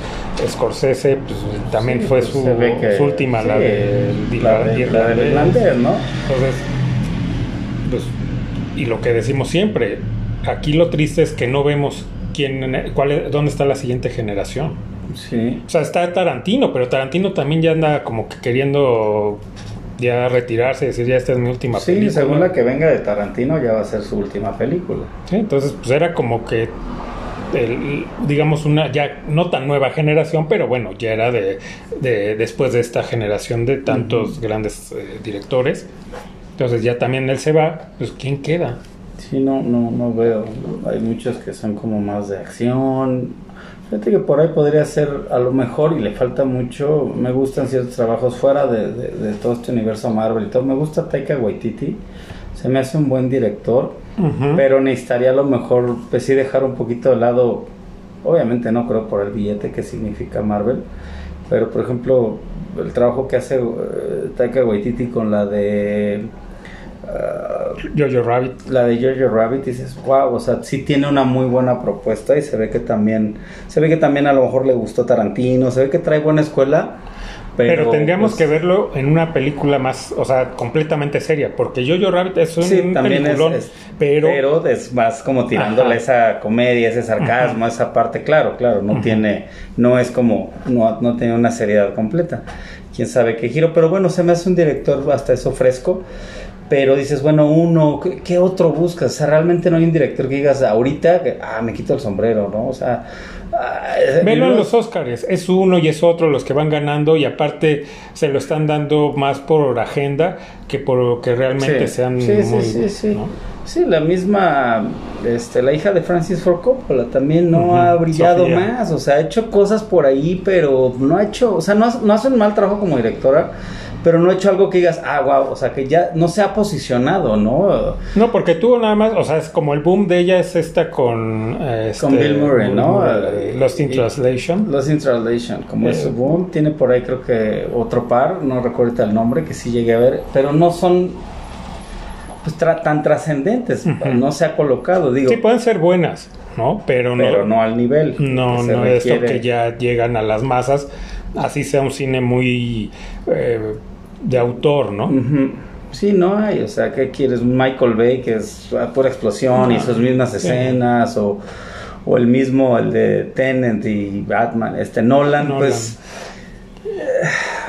Speaker 1: Scorsese, pues también
Speaker 2: Sí,
Speaker 1: fue
Speaker 2: pues,
Speaker 1: su,
Speaker 2: que-
Speaker 1: última, la de
Speaker 2: la de- la irlandés, ¿no?
Speaker 1: entonces, pues, y lo que decimos siempre, aquí lo triste es que no vemos quién, cuál, es- dónde está la siguiente generación.
Speaker 2: Sí.
Speaker 1: O sea, está Tarantino, pero Tarantino también ya anda como que queriendo ya retirarse, decir ya esta es mi última
Speaker 2: Sí,
Speaker 1: película.
Speaker 2: según la que venga de Tarantino ya va a ser su última película.
Speaker 1: Sí, entonces, pues era como que el- digamos una ya no tan nueva generación, pero bueno, ya era de, de- después de esta generación de tantos grandes eh, directores. Entonces ya también él se va, pues ¿quién queda?
Speaker 2: Sí, no, no, no veo. Hay muchos que son como más de acción. Fíjate que por ahí podría ser a lo mejor y le falta mucho. Me gustan ciertos trabajos fuera de, de- de todo este universo Marvel y todo. Me gusta Taika Waititi. Se me hace un buen director.
Speaker 1: Ujú.
Speaker 2: Pero necesitaría a lo mejor, pues sí, dejar un poquito de lado. Obviamente no creo por el billete que significa Marvel. Pero por ejemplo, el trabajo que hace eh, Taika Waititi con la de. Ah,
Speaker 1: Jojo Rabbit.
Speaker 2: la de Jojo Rabbit dices, wow, o sea, sí tiene una muy buena propuesta y se ve que también, se ve que también a lo mejor le gustó Tarantino, se ve que trae buena escuela, pero,
Speaker 1: Pero, tendríamos
Speaker 2: pues,
Speaker 1: que verlo en una película más, o sea, completamente seria, porque Jojo Rabbit es un
Speaker 2: Sí,
Speaker 1: peliculón,
Speaker 2: es-
Speaker 1: pero,
Speaker 2: pero es más como tirándole
Speaker 1: Ajá.
Speaker 2: esa comedia, ese sarcasmo, esa parte, claro, claro, no tiene, no es como, no, no tiene una seriedad completa, quién sabe qué giro, pero bueno, se me hace un director hasta eso fresco, pero dices, bueno, uno, ¿qué, qué otro buscas? O sea, realmente no hay un director que digas ahorita, que, ah, me quito el sombrero, ¿no? O sea, ah,
Speaker 1: Velo en
Speaker 2: luego-
Speaker 1: los Oscars, es uno y es otro los que van ganando y aparte se lo están dando más por agenda que por que realmente
Speaker 2: Sí,
Speaker 1: sean
Speaker 2: sí, sí,
Speaker 1: muy,
Speaker 2: sí, sí.
Speaker 1: ¿no?
Speaker 2: Sí, la misma, este, la hija de Francis Ford Coppola también no ha brillado
Speaker 1: Sofía.
Speaker 2: más, o sea, ha hecho cosas por ahí, pero no ha hecho, o sea, no hace un mal trabajo como directora, pero no ha hecho algo que digas, ah, wow, o sea, que ya no se ha posicionado, ¿no?
Speaker 1: No, porque tuvo nada más, o sea, es como el boom de ella es esta con eh, este,
Speaker 2: Con Bill Murray, ¿no?
Speaker 1: de Lost in
Speaker 2: Y-
Speaker 1: Translation.
Speaker 2: Lost in Translation, como es
Speaker 1: Eh,
Speaker 2: su boom, tiene por ahí creo que otro par, no recuerdo el nombre, que sí llegué a ver, pero no son pues tra- tan trascendentes, no se ha colocado, digo,
Speaker 1: Sí, pueden ser buenas, ¿no? Pero no,
Speaker 2: pero no al nivel.
Speaker 1: no,
Speaker 2: que se
Speaker 1: no esto
Speaker 2: requiere.
Speaker 1: que ya llegan a las masas, así sea un cine muy eh, de autor, ¿no?
Speaker 2: Sí, no hay, o sea, ¿qué quieres? Un Michael Bay que es pura explosión y sus mismas
Speaker 1: sí.
Speaker 2: escenas, o, o el mismo, el de Tenant y Batman, este Nolan,
Speaker 1: Nolan.
Speaker 2: pues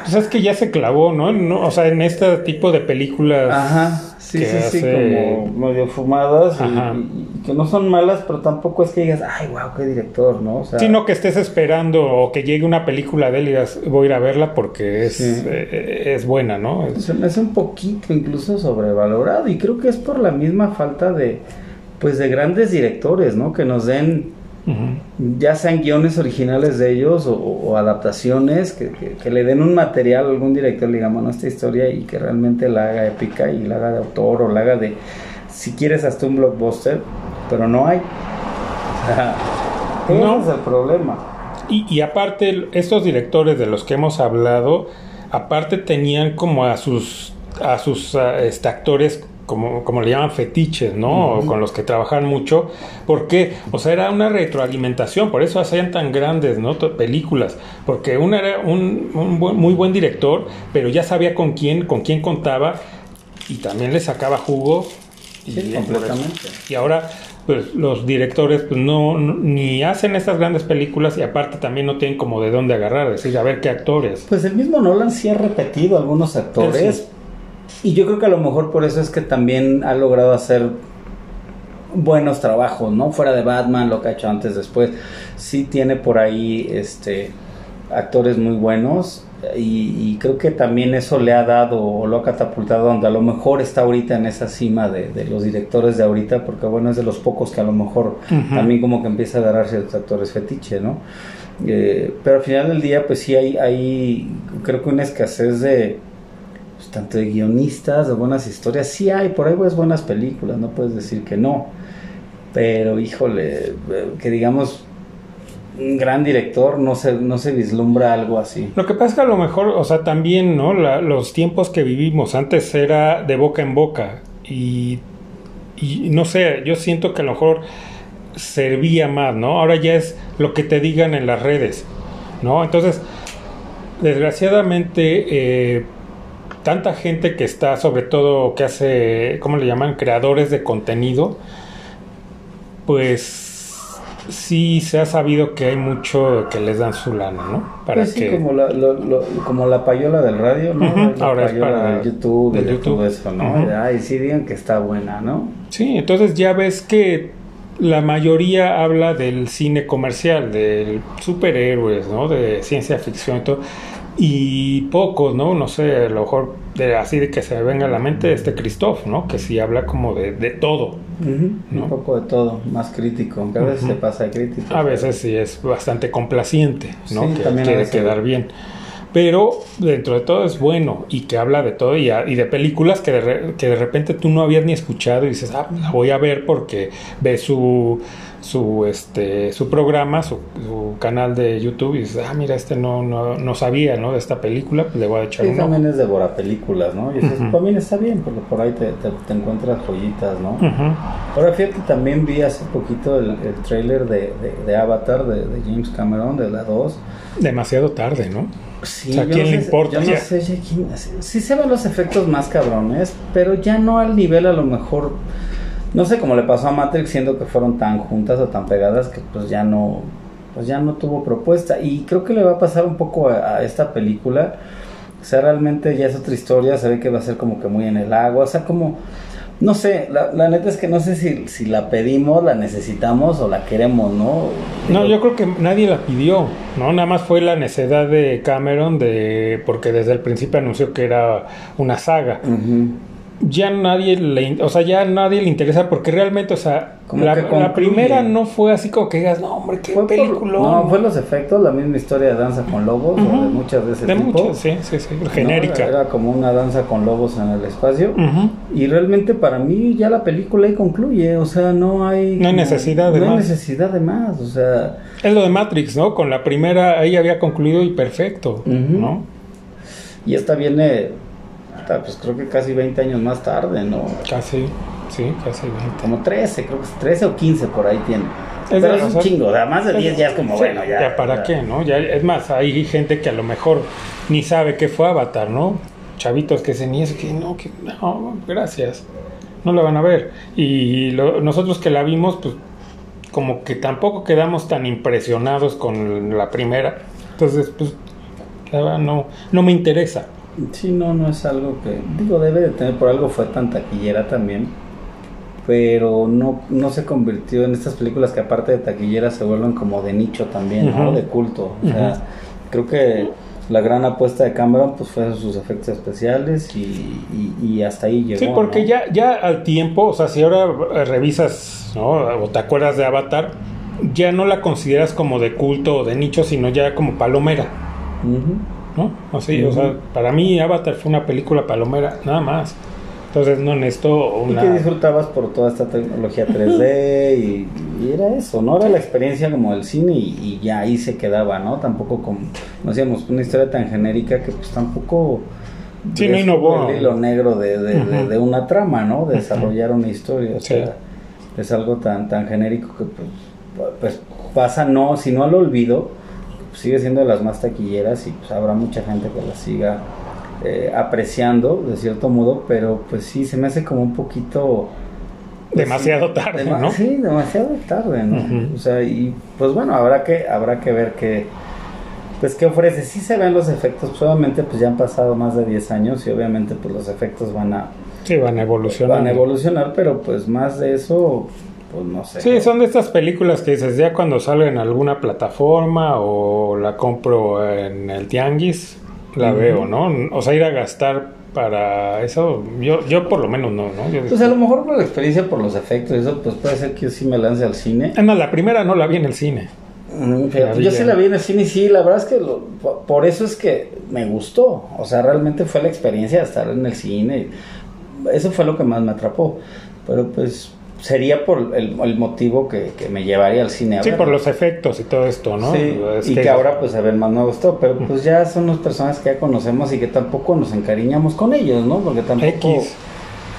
Speaker 1: Pues es que ya se clavó, ¿no? No, O sea, en este tipo de películas.
Speaker 2: Ajá, sí,
Speaker 1: que
Speaker 2: sí, sí, como medio fumadas y,
Speaker 1: Ajá.
Speaker 2: y- y que no son malas, pero tampoco es que digas, ay, wow, qué director, ¿no? O sea,
Speaker 1: Sino que estés esperando o que llegue una película de él y digas, voy a ir a verla porque es,
Speaker 2: Sí.
Speaker 1: eh, es buena, ¿no? Es-
Speaker 2: se me hace un poquito incluso sobrevalorado y creo que es por la misma falta de, pues, de grandes directores, ¿no? Que nos den Ya sean guiones originales de ellos o, o adaptaciones, que, que- que le den un material a algún director, le digamos, "No, esta historia y que realmente la haga épica y la haga de autor o la haga de, si quieres, hasta un blockbuster, pero no hay. O sea, ese
Speaker 1: No.
Speaker 2: es el problema.
Speaker 1: Y, y aparte, estos directores de los que hemos hablado, aparte tenían como a sus, a sus este, actores, como, como le llaman fetiches, ¿no? Con los que trabajan mucho. ¿Por qué? O sea, era una retroalimentación, por eso hacían tan grandes, ¿no? Películas. Porque uno era un, un buen- muy buen director, pero ya sabía con quién, con quién contaba y también le sacaba jugo. Y,
Speaker 2: Sí, completamente.
Speaker 1: y ahora, pues los directores pues, no, no- ni hacen estas grandes películas y aparte también no tienen como de dónde agarrar, decir, a ver qué actores.
Speaker 2: Pues el mismo Nolan sí ha repetido algunos actores. Y yo creo que a lo mejor por eso es que también ha logrado hacer buenos trabajos, ¿no? Fuera de Batman, lo que ha hecho antes, después. Sí tiene por ahí este actores muy buenos. Y, y creo que también eso le ha dado o lo ha catapultado donde a lo mejor está ahorita en esa cima de, de los directores de ahorita, porque bueno, es de los pocos que a lo mejor también como que empieza a agarrar ciertos actores fetiche, ¿no? Eh, pero al final del día, pues sí hay, hay creo que una escasez de tanto de guionistas, de buenas historias, sí hay, por ahí pues buenas películas, no puedes decir que no. Pero híjole, eh, que digamos un gran director no se, no se vislumbra algo así.
Speaker 1: Lo que pasa es que a lo mejor, o sea, también, ¿no? Los tiempos que vivimos antes era de boca en boca y, y no sé, yo siento que a lo mejor servía más, ¿no? Ahora ya es lo que te digan en las redes, ¿no? Entonces, desgraciadamente, eh, tanta gente que está, sobre todo, que hace, ¿cómo le llaman? Creadores de contenido, pues sí se ha sabido que hay mucho que les dan su lana, ¿no? Para
Speaker 2: Pues sí,
Speaker 1: que
Speaker 2: como, la, lo- lo- como la payola del radio, ¿no? La
Speaker 1: ahora es
Speaker 2: payola
Speaker 1: para-
Speaker 2: del YouTube,
Speaker 1: del
Speaker 2: de
Speaker 1: YouTube.
Speaker 2: todo eso, ¿no?
Speaker 1: Ujú.
Speaker 2: Ay, sí digan que está buena, ¿no?
Speaker 1: Sí, entonces ya ves que la mayoría habla del cine comercial, de superhéroes, ¿no? De ciencia ficción y todo. Y pocos, ¿no? No sé, a lo mejor de, así de que se me venga a la mente este Christoph, ¿no? Que sí habla como de, de todo.
Speaker 2: Un
Speaker 1: ¿No?
Speaker 2: poco de todo, más crítico, aunque a veces se pasa de crítico.
Speaker 1: A veces sí es bastante complaciente, ¿no?
Speaker 2: Sí,
Speaker 1: que
Speaker 2: también
Speaker 1: quiere quedar bien. Pero dentro de todo es bueno y que habla de todo y, a- y de películas que de, re- que de repente tú no habías ni escuchado y dices, ah, la voy a ver porque ves su, su, este, su programa, su, su canal de YouTube y dices, ah, mira, este no, no, no sabía, ¿no? De esta película, pues le voy a echar
Speaker 2: Sí,
Speaker 1: un
Speaker 2: también es de películas, ¿no? Y eso
Speaker 1: Ujú.
Speaker 2: también está bien, porque por ahí te, te- te encuentras joyitas, ¿no? Ahora fíjate, también vi hace poquito el, el trailer de, de- de Avatar, de, de James Cameron, de la 2.
Speaker 1: Demasiado tarde, ¿no?
Speaker 2: Sí,
Speaker 1: O sea, ¿a quién
Speaker 2: no
Speaker 1: le
Speaker 2: sé-
Speaker 1: importa
Speaker 2: Yo no sé ya quién- sí se ven los efectos más cabrones, pero ya no al nivel a lo mejor, no sé cómo le pasó a Matrix, siendo que fueron tan juntas o tan pegadas que pues ya no, pues ya no tuvo propuesta. Y creo que le va a pasar un poco a, a esta película. O sea, realmente ya es otra historia, se ve que va a ser como que muy en el agua, o sea, como... No sé, la, la neta es que no sé si, si la pedimos, la necesitamos o la queremos, ¿no?
Speaker 1: No, yo creo que nadie la pidió, ¿no? Nada más fue la necedad de Cameron de porque desde el principio anunció que era una saga. Ya nadie le, o sea, ya nadie le interesa porque realmente, o sea, la, primera no fue así como que digas, no, hombre, qué película.
Speaker 2: no, fue los efectos, la misma historia de danza con lobos, o de muchas de ese
Speaker 1: de
Speaker 2: tipo.
Speaker 1: muchas, sí, sí, sí,
Speaker 2: ¿no?
Speaker 1: genérica.
Speaker 2: Era como una danza con lobos en el espacio. Y realmente para mí ya la película ahí concluye, o sea, no hay...
Speaker 1: No hay necesidad de
Speaker 2: no hay
Speaker 1: más.
Speaker 2: necesidad de más, o sea...
Speaker 1: Es lo de Matrix, ¿no? Con la primera ahí había concluido y perfecto. ¿no?
Speaker 2: Y esta viene, pues creo que casi 20 años más tarde, ¿no?
Speaker 1: Casi, sí, casi 20.
Speaker 2: Como 13, creo que es 13 o 15 por ahí tiene.
Speaker 1: Es
Speaker 2: Pero es un chingo, o sea, más de 10 ya es como,
Speaker 1: Sí,
Speaker 2: bueno, ya.
Speaker 1: para
Speaker 2: ya.
Speaker 1: qué, ¿no? Ya, es más, hay gente que a lo mejor ni sabe qué fue Avatar, ¿no? Chavitos que se ni eso, que no, que no, gracias. No la van a ver. Y lo- nosotros que la vimos, pues como que tampoco quedamos tan impresionados con la primera. Entonces, pues, la verdad no, no me interesa.
Speaker 2: Sí, no, no es algo que, digo, debe de tener, por algo fue tan taquillera también, pero no, no se convirtió en estas películas que aparte de taquillera se vuelven como de nicho también, ¿no? De culto. O sea, creo que la gran apuesta de Cameron pues fue sus efectos especiales y, y, y hasta ahí llegó.
Speaker 1: Sí, porque
Speaker 2: ¿no?
Speaker 1: ya, ya al tiempo, o sea, si ahora eh, revisas, ¿no? O te acuerdas de Avatar, ya no la consideras como de culto o de nicho, sino ya como palomera. ¿No? Así, o sea, para mí Avatar fue una película palomera, nada más. Entonces no necesito
Speaker 2: Y
Speaker 1: una...
Speaker 2: que disfrutabas por toda esta tecnología 3D y, y era eso, ¿no? Era la experiencia como del cine y, y ya ahí se quedaba, ¿no? Tampoco como, no hacíamos una historia tan genérica que pues tampoco...
Speaker 1: Sí, no innovó.
Speaker 2: El hilo negro de, de, una trama, ¿no? De desarrollar una historia, o
Speaker 1: Sí.
Speaker 2: sea, es algo tan, tan genérico que pues, pues pasa, no, si no al olvido, pues, sigue siendo de las más taquilleras y pues habrá mucha gente que la siga eh, apreciando de cierto modo, pero pues sí, se me hace como un poquito... pues,
Speaker 1: Demasiado
Speaker 2: sí,
Speaker 1: tarde, ¿no?
Speaker 2: Sí, demasiado tarde, ¿no? O sea, y pues bueno, habrá que, habrá que ver qué, pues qué ofrece. Sí se ven los efectos, pues obviamente pues ya han pasado más de 10 años y obviamente pues los efectos van a,
Speaker 1: Sí, van a evolucionar.
Speaker 2: van a evolucionar, pero pues más de eso, pues no sé.
Speaker 1: Sí, son de estas películas que dices, ya cuando sale en alguna plataforma o la compro en el tianguis, la veo, ¿no? O sea, ir a gastar para eso, yo, yo por lo menos no, ¿no? Yo-
Speaker 2: Pues a lo mejor por la experiencia, por los efectos, eso pues puede ser que yo sí me lance al cine.
Speaker 1: Es más, la primera no la vi en el cine.
Speaker 2: Mm, fíjate, yo sí la vi en el cine y sí, la verdad es que lo- por eso es que me gustó. O sea, realmente fue la experiencia de estar en el cine. Eso fue lo que más me atrapó. Pero pues sería por el, el motivo que, que me llevaría al cine
Speaker 1: Sí, por los efectos y todo esto, ¿no?
Speaker 2: Sí,
Speaker 1: Es
Speaker 2: y que, ahora pues se ven más nuevos todo, pero pues ya son unas personas que ya conocemos y que tampoco nos encariñamos con ellos, ¿no? Porque tampoco
Speaker 1: X,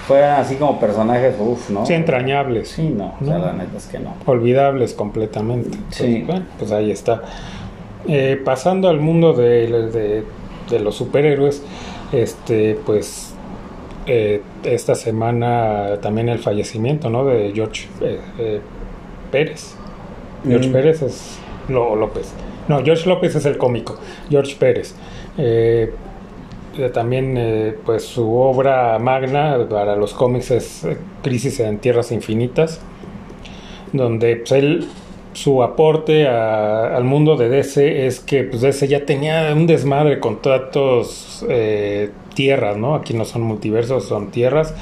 Speaker 2: fueran así como personajes, uff, ¿no?
Speaker 1: sí, entrañables,
Speaker 2: Sí, no, o sea,
Speaker 1: No.
Speaker 2: la neta es que no.
Speaker 1: olvidables completamente.
Speaker 2: Sí.
Speaker 1: Pues, bueno, pues ahí está. Eh, pasando al mundo de, de- de los superhéroes, este, pues eh, esta semana también el fallecimiento, ¿no? De George eh, eh, Pérez. George
Speaker 2: Mm.
Speaker 1: Pérez es Lo- López. No, George López es el cómico. George Pérez. También, pues su obra magna para los cómics es Crisis en Tierras Infinitas, donde pues, él, su aporte a- al mundo de DC es que pues, DC ya tenía un desmadre con todas eh, tierras, ¿no? Aquí no son multiversos, son tierras.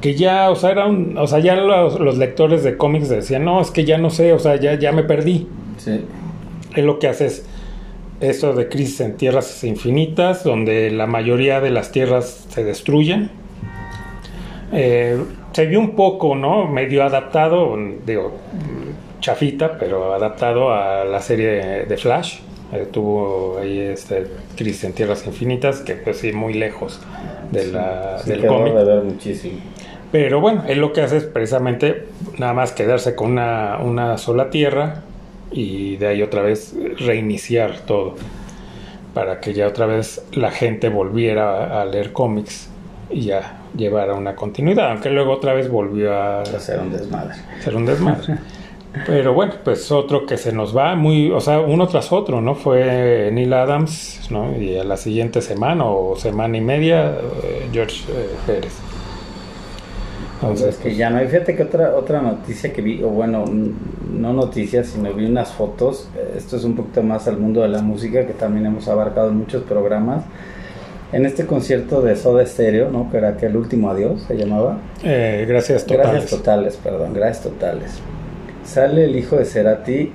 Speaker 1: Que ya, o sea, era un- o sea, ya los, los lectores de cómics decían, no, es que ya no sé, o sea, ya, ya me perdí.
Speaker 2: Sí.
Speaker 1: Él lo que hace es esto de crisis en tierras infinitas, donde la mayoría de las tierras se destruyen. Eh, se vio un poco, ¿no? Medio adaptado, digo, chafita, pero adaptado a la serie de Flash. Eh, tuvo ahí este crisis en tierras infinitas, que pues sí, muy lejos de la,
Speaker 2: Sí,
Speaker 1: del cómic.
Speaker 2: de ver muchísimo.
Speaker 1: Pero bueno, él lo que hace es precisamente nada más quedarse con una, una sola tierra y de ahí otra vez reiniciar todo. Para que ya otra vez la gente volviera a, a leer cómics y ya llevara una continuidad. Aunque luego otra vez volvió a
Speaker 2: Hacer un desmadre.
Speaker 1: ser un desmadre. Pero bueno, pues otro que se nos va muy, o sea, uno tras otro, ¿no? Fue Neil Adams, ¿no? Y a la siguiente semana o semana y media, eh, George eh, Pérez.
Speaker 2: Entonces, que ya no hay. Fíjate que otra, otra noticia que vi, o bueno, no noticias, sino vi unas fotos. eh, Esto es un poquito más al mundo de la música, que también hemos abarcado en muchos programas. En este concierto de Soda Stereo, ¿no? Que era aquel último adiós, se llamaba.
Speaker 1: Eh, gracias totales.
Speaker 2: Gracias totales, perdón, gracias totales. Sale el hijo de Cerati,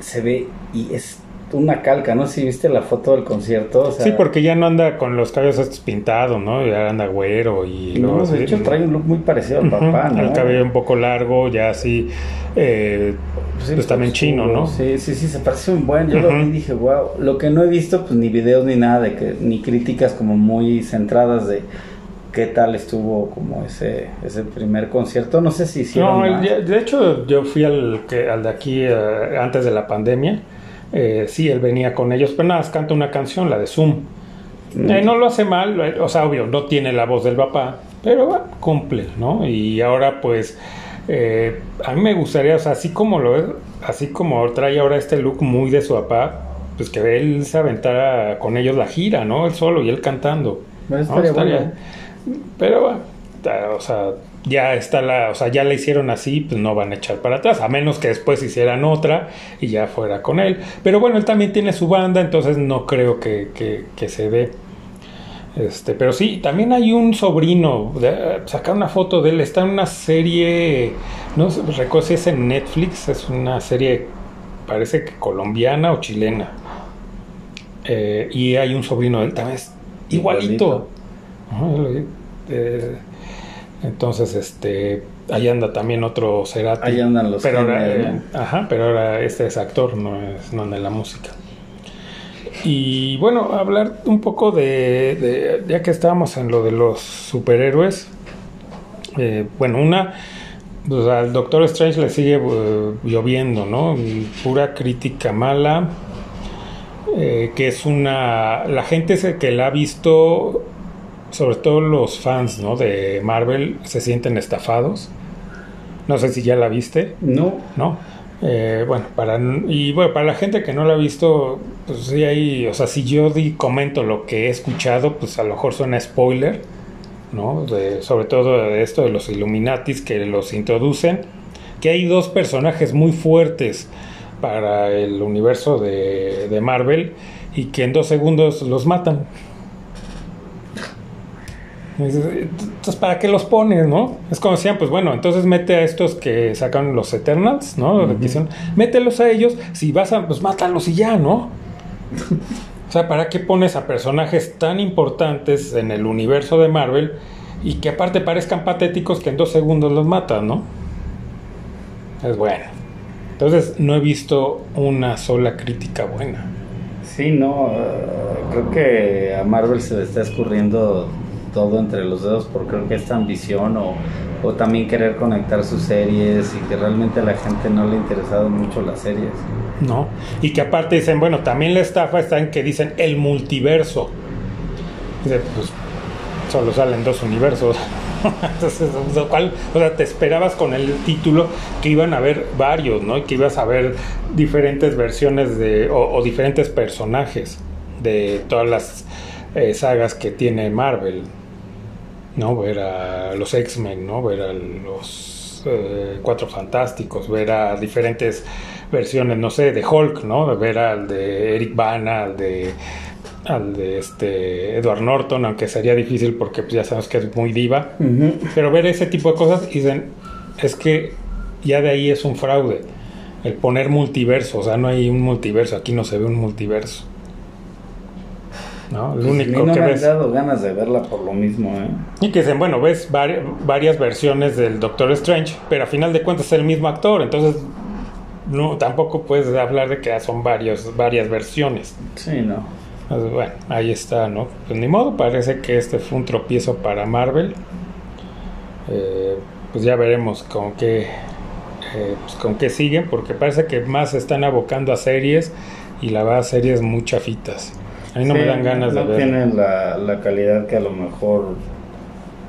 Speaker 2: se ve y es una calca, ¿no? Si viste la foto del concierto, o sea,
Speaker 1: Sí, porque ya no anda con los cabellos estos pintados, ¿no? Ya anda güero y
Speaker 2: no,
Speaker 1: luego
Speaker 2: de hecho trae un look muy parecido al papá, ¿no?
Speaker 1: El cabello un poco largo, ya así, eh,
Speaker 2: Sí,
Speaker 1: pues también
Speaker 2: oscuro,
Speaker 1: chino, ¿no?
Speaker 2: Sí, sí, sí, se parece un buen. Yo lo vi y dije, wow. Lo que no he visto, pues ni videos ni nada de que, ni críticas como muy centradas de qué tal estuvo como ese, ese primer concierto. No sé si hicieron
Speaker 1: No, el-
Speaker 2: más.
Speaker 1: de hecho yo fui al, que, al de aquí eh, antes de la pandemia. Eh, sí, él venía con ellos, pero nada, más canta una canción, la de Zoom.
Speaker 2: Mm.
Speaker 1: Eh, no lo hace mal, eh, o sea, obvio, no tiene la voz del papá, pero bueno, cumple, ¿no? Y ahora pues, eh, a mí me gustaría, o sea, así como lo es, así como trae ahora este look muy de su papá, pues que él se aventara con ellos la gira, ¿no? Él solo y él cantando.
Speaker 2: Bueno,
Speaker 1: ¿no?
Speaker 2: estaría
Speaker 1: Estaría-
Speaker 2: bueno.
Speaker 1: Pero bueno, o sea, ya está la, o sea, ya la hicieron así, pues no van a echar para atrás, a menos que después hicieran otra y ya fuera con él. Pero bueno, él también tiene su banda, entonces no creo que, que- se dé. Este, pero sí, también hay un sobrino, sacar una foto de él, está en una serie, no sé, recuerdo si es en Netflix, es una serie, parece que colombiana o chilena. Eh, y hay un sobrino de él también, es igualito. Eh, entonces, este, ahí anda también otro Cerati.
Speaker 2: Ahí andan los
Speaker 1: pero ahora, eh, ajá, pero ahora este es actor, no es no anda en la música. Y bueno, hablar un poco de, de- ya que estábamos en lo de los superhéroes, eh, bueno, una, pues al Doctor Strange le sigue eh, lloviendo, ¿no? Pura crítica mala, eh, que es una, la gente que la ha visto, sobre todo los fans, ¿no? De Marvel, se sienten estafados. No sé si ya la viste.
Speaker 2: No,
Speaker 1: ¿no? Eh, bueno, para, y bueno, para la gente que no la ha visto, pues sí hay, o sea, si yo di, comento lo que he escuchado, pues a lo mejor suena spoiler, ¿no? De- sobre todo de esto de los Illuminatis que los introducen, que hay dos personajes muy fuertes para el universo de, de Marvel y que en dos segundos los matan. Entonces, ¿para qué los pones, no? Es como decían, pues bueno, entonces mete a estos que sacan los Eternals, ¿no? Que hicieron, mételos a ellos, si vas a, pues mátalos y ya, ¿no? o sea, ¿para qué pones a personajes tan importantes en el universo de Marvel y que aparte parezcan patéticos que en dos segundos los matan, ¿no? Es bueno. Entonces, no he visto una sola crítica buena.
Speaker 2: sí, no. eh, creo que a Marvel se le está escurriendo todo entre los dedos por creo que esta ambición o, o también querer conectar sus series y que realmente a la gente no le ha interesado mucho las series.
Speaker 1: ¿no? Y que aparte dicen, bueno, también la estafa está en que dicen el multiverso. Dice, pues solo salen dos universos. Entonces, o sea, te esperabas con el título que iban a haber varios, ¿no? Y que ibas a ver diferentes versiones de, o, o diferentes personajes de todas las eh, sagas que tiene Marvel, ¿no? Ver a los X-Men, ¿no? Ver a los eh, Cuatro Fantásticos, ver a diferentes versiones, no sé, de Hulk, ¿no? Ver al de Eric Bana, al de al de este Edward Norton, aunque sería difícil porque pues, ya sabemos que es muy diva, pero ver ese tipo de cosas y dicen, es que ya de ahí es un fraude, el poner multiverso, o sea, no hay un multiverso, aquí no se ve un multiverso. ¿No? El
Speaker 2: Pues a
Speaker 1: único
Speaker 2: no
Speaker 1: que
Speaker 2: me han
Speaker 1: ves.
Speaker 2: dado ganas de verla por lo mismo, ¿eh?
Speaker 1: Y que dicen, bueno, ves vari- varias versiones del Doctor Strange, pero a final de cuentas es el mismo actor, entonces no tampoco puedes hablar de que son varios, varias versiones.
Speaker 2: Sí, no.
Speaker 1: Pues, bueno, ahí está, ¿no? Pues ni modo, parece que este fue un tropiezo para Marvel. Eh, pues ya veremos con qué, eh, pues con qué siguen, porque parece que más se están abocando a series y la verdad series muy chafitas. A mí no
Speaker 2: Sí,
Speaker 1: me dan ganas
Speaker 2: no
Speaker 1: de ver.
Speaker 2: tienen la, la calidad que a lo mejor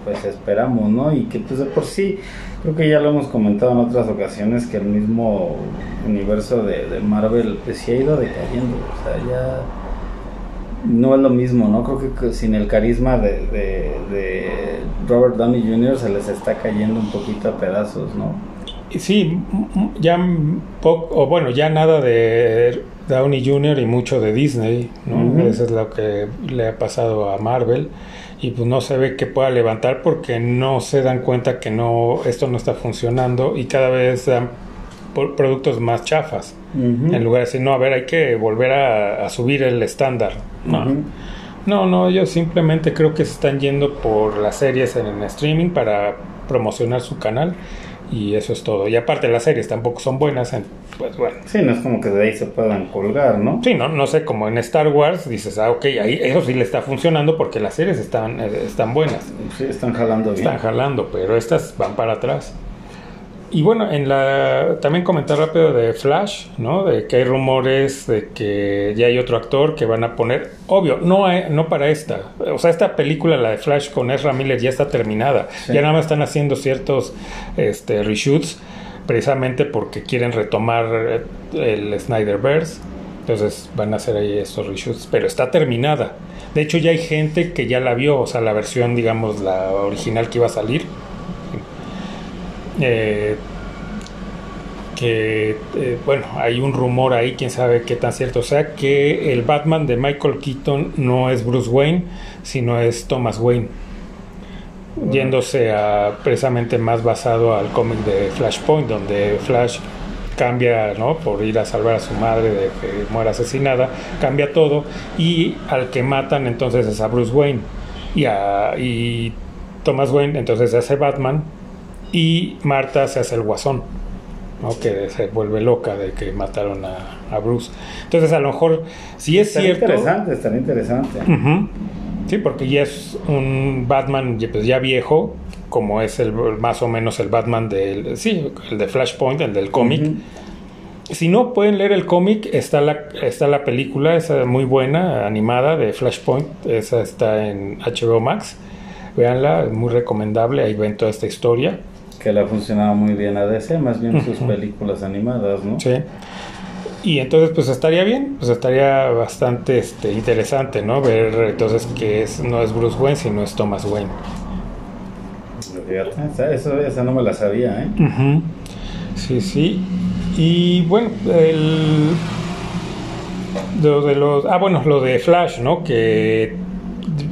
Speaker 2: pues esperamos, ¿no? Y que pues de por sí, creo que ya lo hemos comentado en otras ocasiones, que el mismo universo de, de Marvel pues sí ha ido decayendo, o sea, ya no es lo mismo, ¿no? Creo que, sin el carisma de, de, de Robert Downey Jr. se les está cayendo un poquito a pedazos, ¿no?
Speaker 1: Sí, ya poco, o bueno, ya nada de Downey Jr. y mucho de Disney, ¿no? Eso es lo que le ha pasado a Marvel y pues no se ve que pueda levantar porque no se dan cuenta que no esto no está funcionando y cada vez dan productos más chafas. En lugar de decir, no, a ver, hay que volver a, a subir el estándar. No. No, no, ellos simplemente creo que se están yendo por las series en, en streaming para promocionar su canal y eso es todo. Y aparte las series tampoco son buenas, en- pues bueno.
Speaker 2: Sí, no es como que de ahí se puedan colgar, ¿no?
Speaker 1: Sí, no, no sé, como en Star Wars dices, ah, ok, ahí eso sí le está funcionando porque las series están, eh, están buenas,
Speaker 2: Sí, están jalando bien.
Speaker 1: están jalando, pero estas van para atrás. Y bueno, en la también comentar rápido de Flash, ¿no? De que hay rumores de que ya hay otro actor que van a poner, obvio, no hay- no para esta. O sea, esta película la de Flash con Ezra Miller ya está terminada.
Speaker 2: Sí.
Speaker 1: Ya nada más están haciendo ciertos este reshoots precisamente porque quieren retomar eh, el Snyderverse. Entonces van a hacer ahí estos reshoots, pero está terminada. De hecho, ya hay gente que ya la vio, o sea, la versión, digamos, la original que iba a salir. Eh, que, eh, bueno, hay un rumor ahí, quién sabe qué tan cierto sea, que el Batman de Michael Keaton no es Bruce Wayne, sino es Thomas Wayne. Yéndose a precisamente más basado al cómic de Flashpoint, donde Flash cambia, ¿no? Por ir a salvar a su madre de que muera asesinada, cambia todo y al que matan entonces es a Bruce Wayne y, a, y Thomas Wayne entonces se hace Batman y Marta se hace el guasón. ¿no? que se vuelve loca de que mataron a, a Bruce. Entonces, a lo mejor, si es
Speaker 2: Está
Speaker 1: cierto.
Speaker 2: interesante, está interesante.
Speaker 1: Ujú. Sí, porque ya es un Batman ya- pues, ya viejo, como es el más o menos el Batman del. Sí, el de Flashpoint, el del cómic. Si no pueden leer el cómic, está la, está la película, esa muy buena, animada de Flashpoint. Esa está en HBO Max. Veanla, es muy recomendable. Ahí ven toda esta historia.
Speaker 2: Que le ha funcionado muy bien a DC, más bien sus películas animadas, ¿no?
Speaker 1: Sí. Y entonces, pues estaría bien, pues estaría bastante este, interesante, ¿no? Ver entonces que es, no es Bruce Wayne, sino es Thomas Wayne.
Speaker 2: Esa, eso, esa no me la sabía, ¿eh?
Speaker 1: Sí, sí. Y bueno, el. Lo de los. Ah, bueno, lo de Flash, ¿no? Que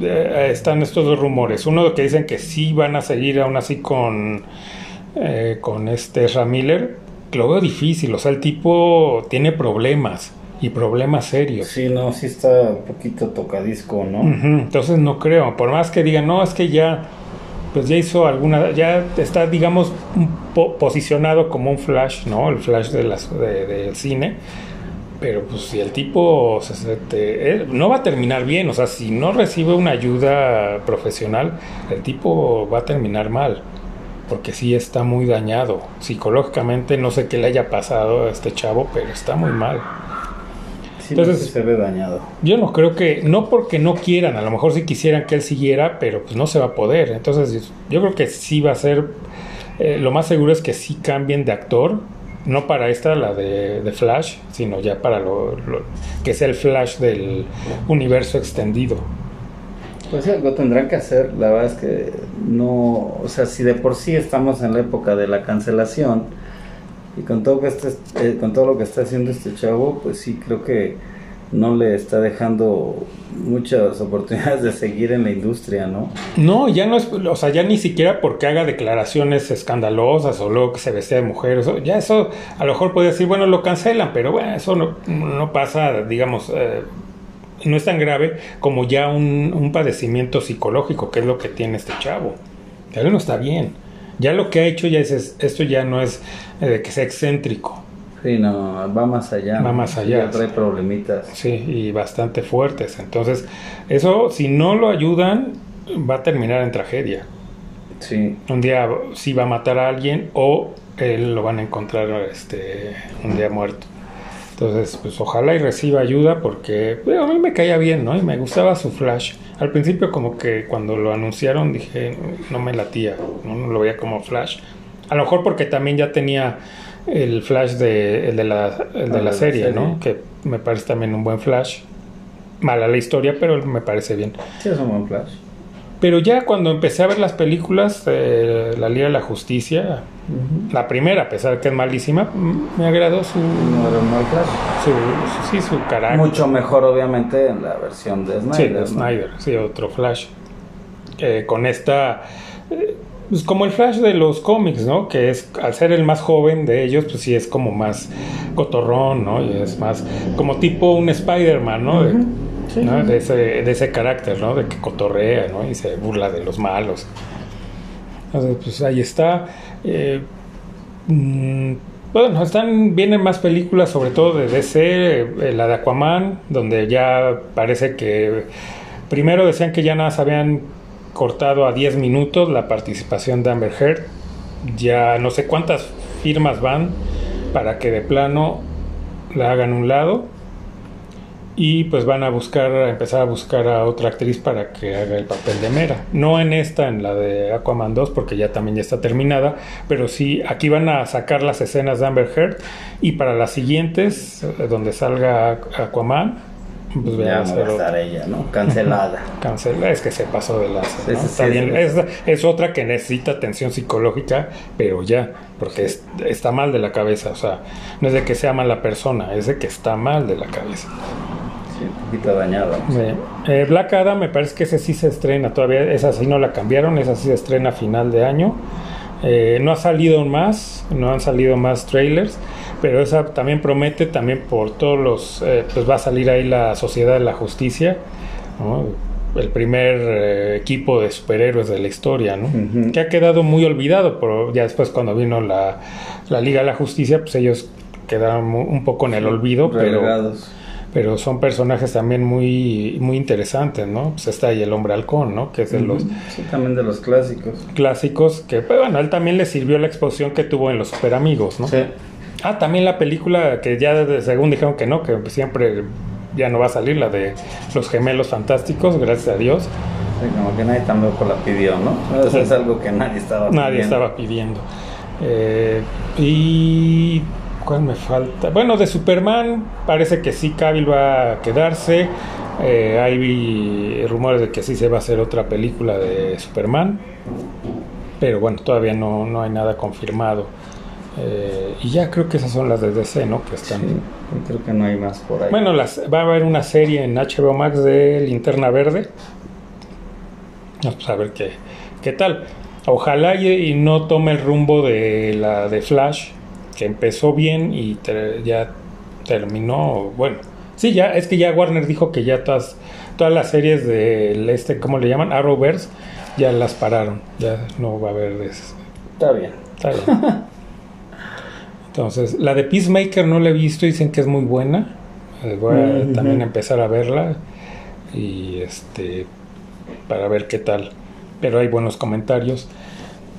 Speaker 1: eh, están estos dos rumores. Uno que dicen que sí van a seguir aún así con. eh, con este Ezra Miller. Que Lo veo difícil, o sea, el tipo tiene problemas y problemas serios.
Speaker 2: Sí, no, sí está un poquito tocadisco, ¿no?
Speaker 1: Entonces no creo, por más que digan, no, es que ya, pues ya hizo alguna, ya está, digamos, po- posicionado como un flash, ¿no? El flash de las, de- del cine. Pero pues si el tipo se- se te- no va a terminar bien, o sea, si no recibe una ayuda profesional, el tipo va a terminar mal. Porque sí está muy dañado. Psicológicamente no sé qué le haya pasado a este chavo, pero está muy mal.
Speaker 2: Sí,
Speaker 1: Entonces-
Speaker 2: se ve dañado.
Speaker 1: Yo no creo que, no porque no quieran, a lo mejor sí quisieran que él siguiera, pero pues no se va a poder. Entonces yo creo que sí va a ser, eh, lo más seguro es que sí cambien de actor, no para esta, la de, de Flash, sino ya para lo, lo- que sea el Flash del universo extendido.
Speaker 2: Pues algo tendrán que hacer. La verdad es que no, o sea, si de por sí estamos en la época de la cancelación y con todo que este, con todo lo que está haciendo este chavo, pues sí creo que no le está dejando muchas oportunidades de seguir en la industria, ¿no?
Speaker 1: No, ya no es, o sea, ya ni siquiera porque haga declaraciones escandalosas o luego que se vestía de mujer, eso, ya eso a lo mejor puede decir, bueno, lo cancelan, pero bueno, eso no, no pasa, digamos, eh, no es tan grave como ya un, un padecimiento psicológico, que es lo que tiene este chavo. Él no está bien. Ya lo que ha hecho ya es, es- esto ya no es eh, de que sea excéntrico,
Speaker 2: Sí, no, va más allá.
Speaker 1: Va más allá.
Speaker 2: ya trae problemitas.
Speaker 1: sí, y bastante fuertes. Entonces, eso, si no lo ayudan, va a terminar en tragedia.
Speaker 2: Sí,
Speaker 1: un día sí va a matar a alguien o él lo van a encontrar este un día muerto. Entonces, pues ojalá y reciba ayuda porque bueno, a mí me caía bien, ¿no? Y me gustaba su flash. Al principio como que cuando lo anunciaron dije, no me latía, no, no lo veía como flash. A lo mejor porque también ya tenía el flash de, el de la, el de
Speaker 2: Ah,
Speaker 1: la serie,
Speaker 2: serie.
Speaker 1: ¿no? Que me parece también un buen flash. Mala la historia, pero me parece bien.
Speaker 2: sí es un buen flash.
Speaker 1: Pero ya cuando empecé a ver las películas de La Liga de la Justicia, la primera, a pesar de que es malísima, mm, me agradó su,
Speaker 2: No era un mal flash.
Speaker 1: su, sí, su carácter.
Speaker 2: Mucho mejor, obviamente, en la versión de Snyder.
Speaker 1: Sí, de
Speaker 2: ¿no?
Speaker 1: Snyder, sí, otro Flash. Eh, con esta, eh, pues como el Flash de los cómics, ¿no? Que es, al ser el más joven de ellos, pues sí es como más cotorrón, ¿no? Y es más como tipo un Spider-Man, ¿no? De,
Speaker 2: Sí,
Speaker 1: ¿no?
Speaker 2: sí.
Speaker 1: de ese, de ese carácter, ¿no? De que cotorrea, ¿no? Y se burla de los malos. Entonces, pues ahí está. Eh, mm, bueno, están, vienen más películas, sobre todo de DC, eh, la de Aquaman, donde ya parece que primero decían que ya nada se habían cortado a 10 minutos la participación de Amber Heard. Ya no sé cuántas firmas van para que de plano la hagan un lado. Y pues van a buscar, a empezar a buscar a otra actriz para que haga el papel de Mera. No en esta, en la de Aquaman 2, porque ya también ya está terminada, pero sí, aquí van a sacar las escenas de Amber Heard y para las siguientes, eh, donde salga Aquaman, Pues
Speaker 2: ya
Speaker 1: vean,
Speaker 2: no va a estar ella, ¿no? Cancelada.
Speaker 1: Cancela, es que se pasó de bien, es, es otra que necesita atención psicológica, pero ya, porque es- está mal de la cabeza. O sea, no es de que sea mala persona, es de que está mal de la cabeza.
Speaker 2: Poquito.
Speaker 1: Eh, Black Adam me parece que ese sí se estrena todavía, esa sí no la cambiaron, esa sí se estrena a final de año. Eh, no ha salido más, no han salido más trailers, pero esa también promete, también por todos los, eh, pues va a salir ahí la Sociedad de la Justicia, ¿no? el primer eh, equipo de superhéroes de la historia, ¿no? Que ha quedado muy olvidado, pero ya después cuando vino la, la Liga de la Justicia, pues ellos quedaron un poco en el olvido,
Speaker 2: Relegados.
Speaker 1: pero son personajes también muy muy interesantes, ¿no? Pues está ahí el hombre halcón, ¿no? Que es de los
Speaker 2: Sí, también de los clásicos.
Speaker 1: clásicos que, pues, bueno, él también le sirvió la exposición que tuvo en los Super Amigos, ¿no?
Speaker 2: Sí.
Speaker 1: Ah, también la película que ya de- según dijeron que no, que siempre ya no va a salir, la de los gemelos fantásticos, gracias a Dios.
Speaker 2: Sí, como que nadie tampoco la pidió, ¿no? Eso
Speaker 1: Sí.
Speaker 2: es algo que nadie estaba
Speaker 1: Nadie
Speaker 2: pidiendo.
Speaker 1: estaba pidiendo. Eh, y ¿cuál me falta? Bueno, de Superman parece que sí Cavill va a quedarse. Eh, hay rumores de que sí se va a hacer otra película de Superman. Pero bueno, todavía no, no hay nada confirmado. Eh, y ya creo que esas son las de DC, ¿no? Que están.
Speaker 2: Sí, creo que no hay más por ahí.
Speaker 1: Bueno, las, va a haber una serie en HBO Max de Linterna Verde. Vamos a ver qué, qué tal. Ojalá y, y no tome el rumbo de la de Flash, que empezó bien y ya terminó. Bueno, sí, ya es que ya Warner dijo que ya todas, todas las series de este, ¿cómo le llaman? Arrowverse, ya las pararon. Ya no va a haber. es-
Speaker 2: Está bien.
Speaker 1: Está bien. Entonces, la de Peacemaker no la he visto, dicen que es muy buena. Eh, Voy a también empezar a verla y este para ver qué tal. Pero hay buenos comentarios.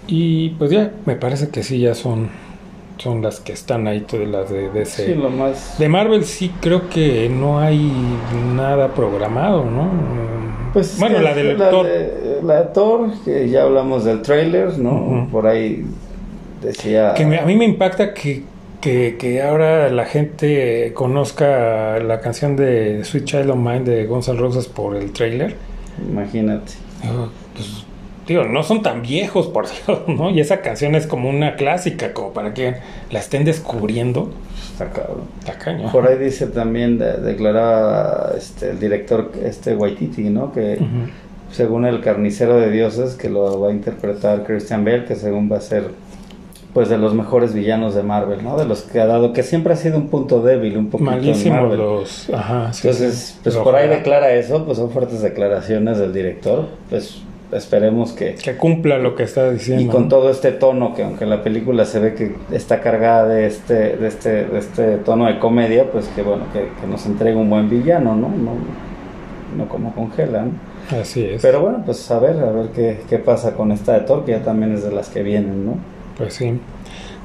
Speaker 1: Y pues ya, me parece que sí ya son son las que están ahí todas las de DC.
Speaker 2: Sí, lo más.
Speaker 1: De Marvel sí creo que no hay nada programado, ¿no?
Speaker 2: Pues es
Speaker 1: bueno, la del
Speaker 2: la
Speaker 1: Thor.
Speaker 2: de, la Thor, que ya hablamos del trailer, ¿no? Por ahí decía.
Speaker 1: Que me- a mí me impacta que, que, que ahora la gente conozca la canción de Sweet Child of Mine de Guns N' Roses por el trailer.
Speaker 2: Imagínate.
Speaker 1: Pues, digo, no son tan viejos, por Dios, ¿no? Y esa canción es como una clásica, como para que la estén descubriendo. Cañón.
Speaker 2: Por ahí dice también, de- declaraba este, el director este Waititi, ¿no? Que según el carnicero de dioses, que lo va a interpretar Christian Bale, que según va a ser pues de los mejores villanos de Marvel, ¿no? De los que ha dado, que siempre ha sido un punto débil, un poquito en
Speaker 1: Malísimos
Speaker 2: Marvel.
Speaker 1: los. Ajá, sí,
Speaker 2: Entonces, pues por ahí declara eso, pues son fuertes declaraciones del director, pues esperemos que...
Speaker 1: Que cumpla lo que está diciendo.
Speaker 2: Y con todo este tono, que aunque la película se ve que está cargada de este, de este, de este tono de comedia, pues que bueno, que, que nos entregue un buen villano, ¿no? No, no como congela, ¿no?
Speaker 1: Así es.
Speaker 2: Pero bueno, pues a ver, a ver qué, qué pasa con esta de Thor, que ya también es de las que vienen, ¿no?
Speaker 1: Pues sí.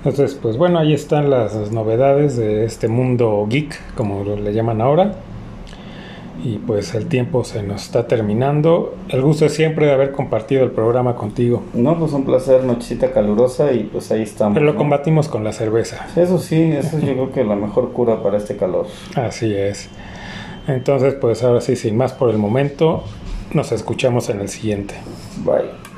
Speaker 1: Entonces, pues bueno, ahí están las novedades de este mundo geek, como le llaman ahora. Y pues el tiempo se nos está terminando. El gusto es siempre de haber compartido el programa contigo.
Speaker 2: No, pues un placer, nochecita calurosa y pues ahí estamos.
Speaker 1: Pero lo
Speaker 2: ¿no?
Speaker 1: combatimos con la cerveza.
Speaker 2: Eso sí, eso yo creo que la mejor cura para este calor.
Speaker 1: Así es. Entonces, pues ahora sí, sin más por el momento, nos escuchamos en el siguiente.
Speaker 2: Bye.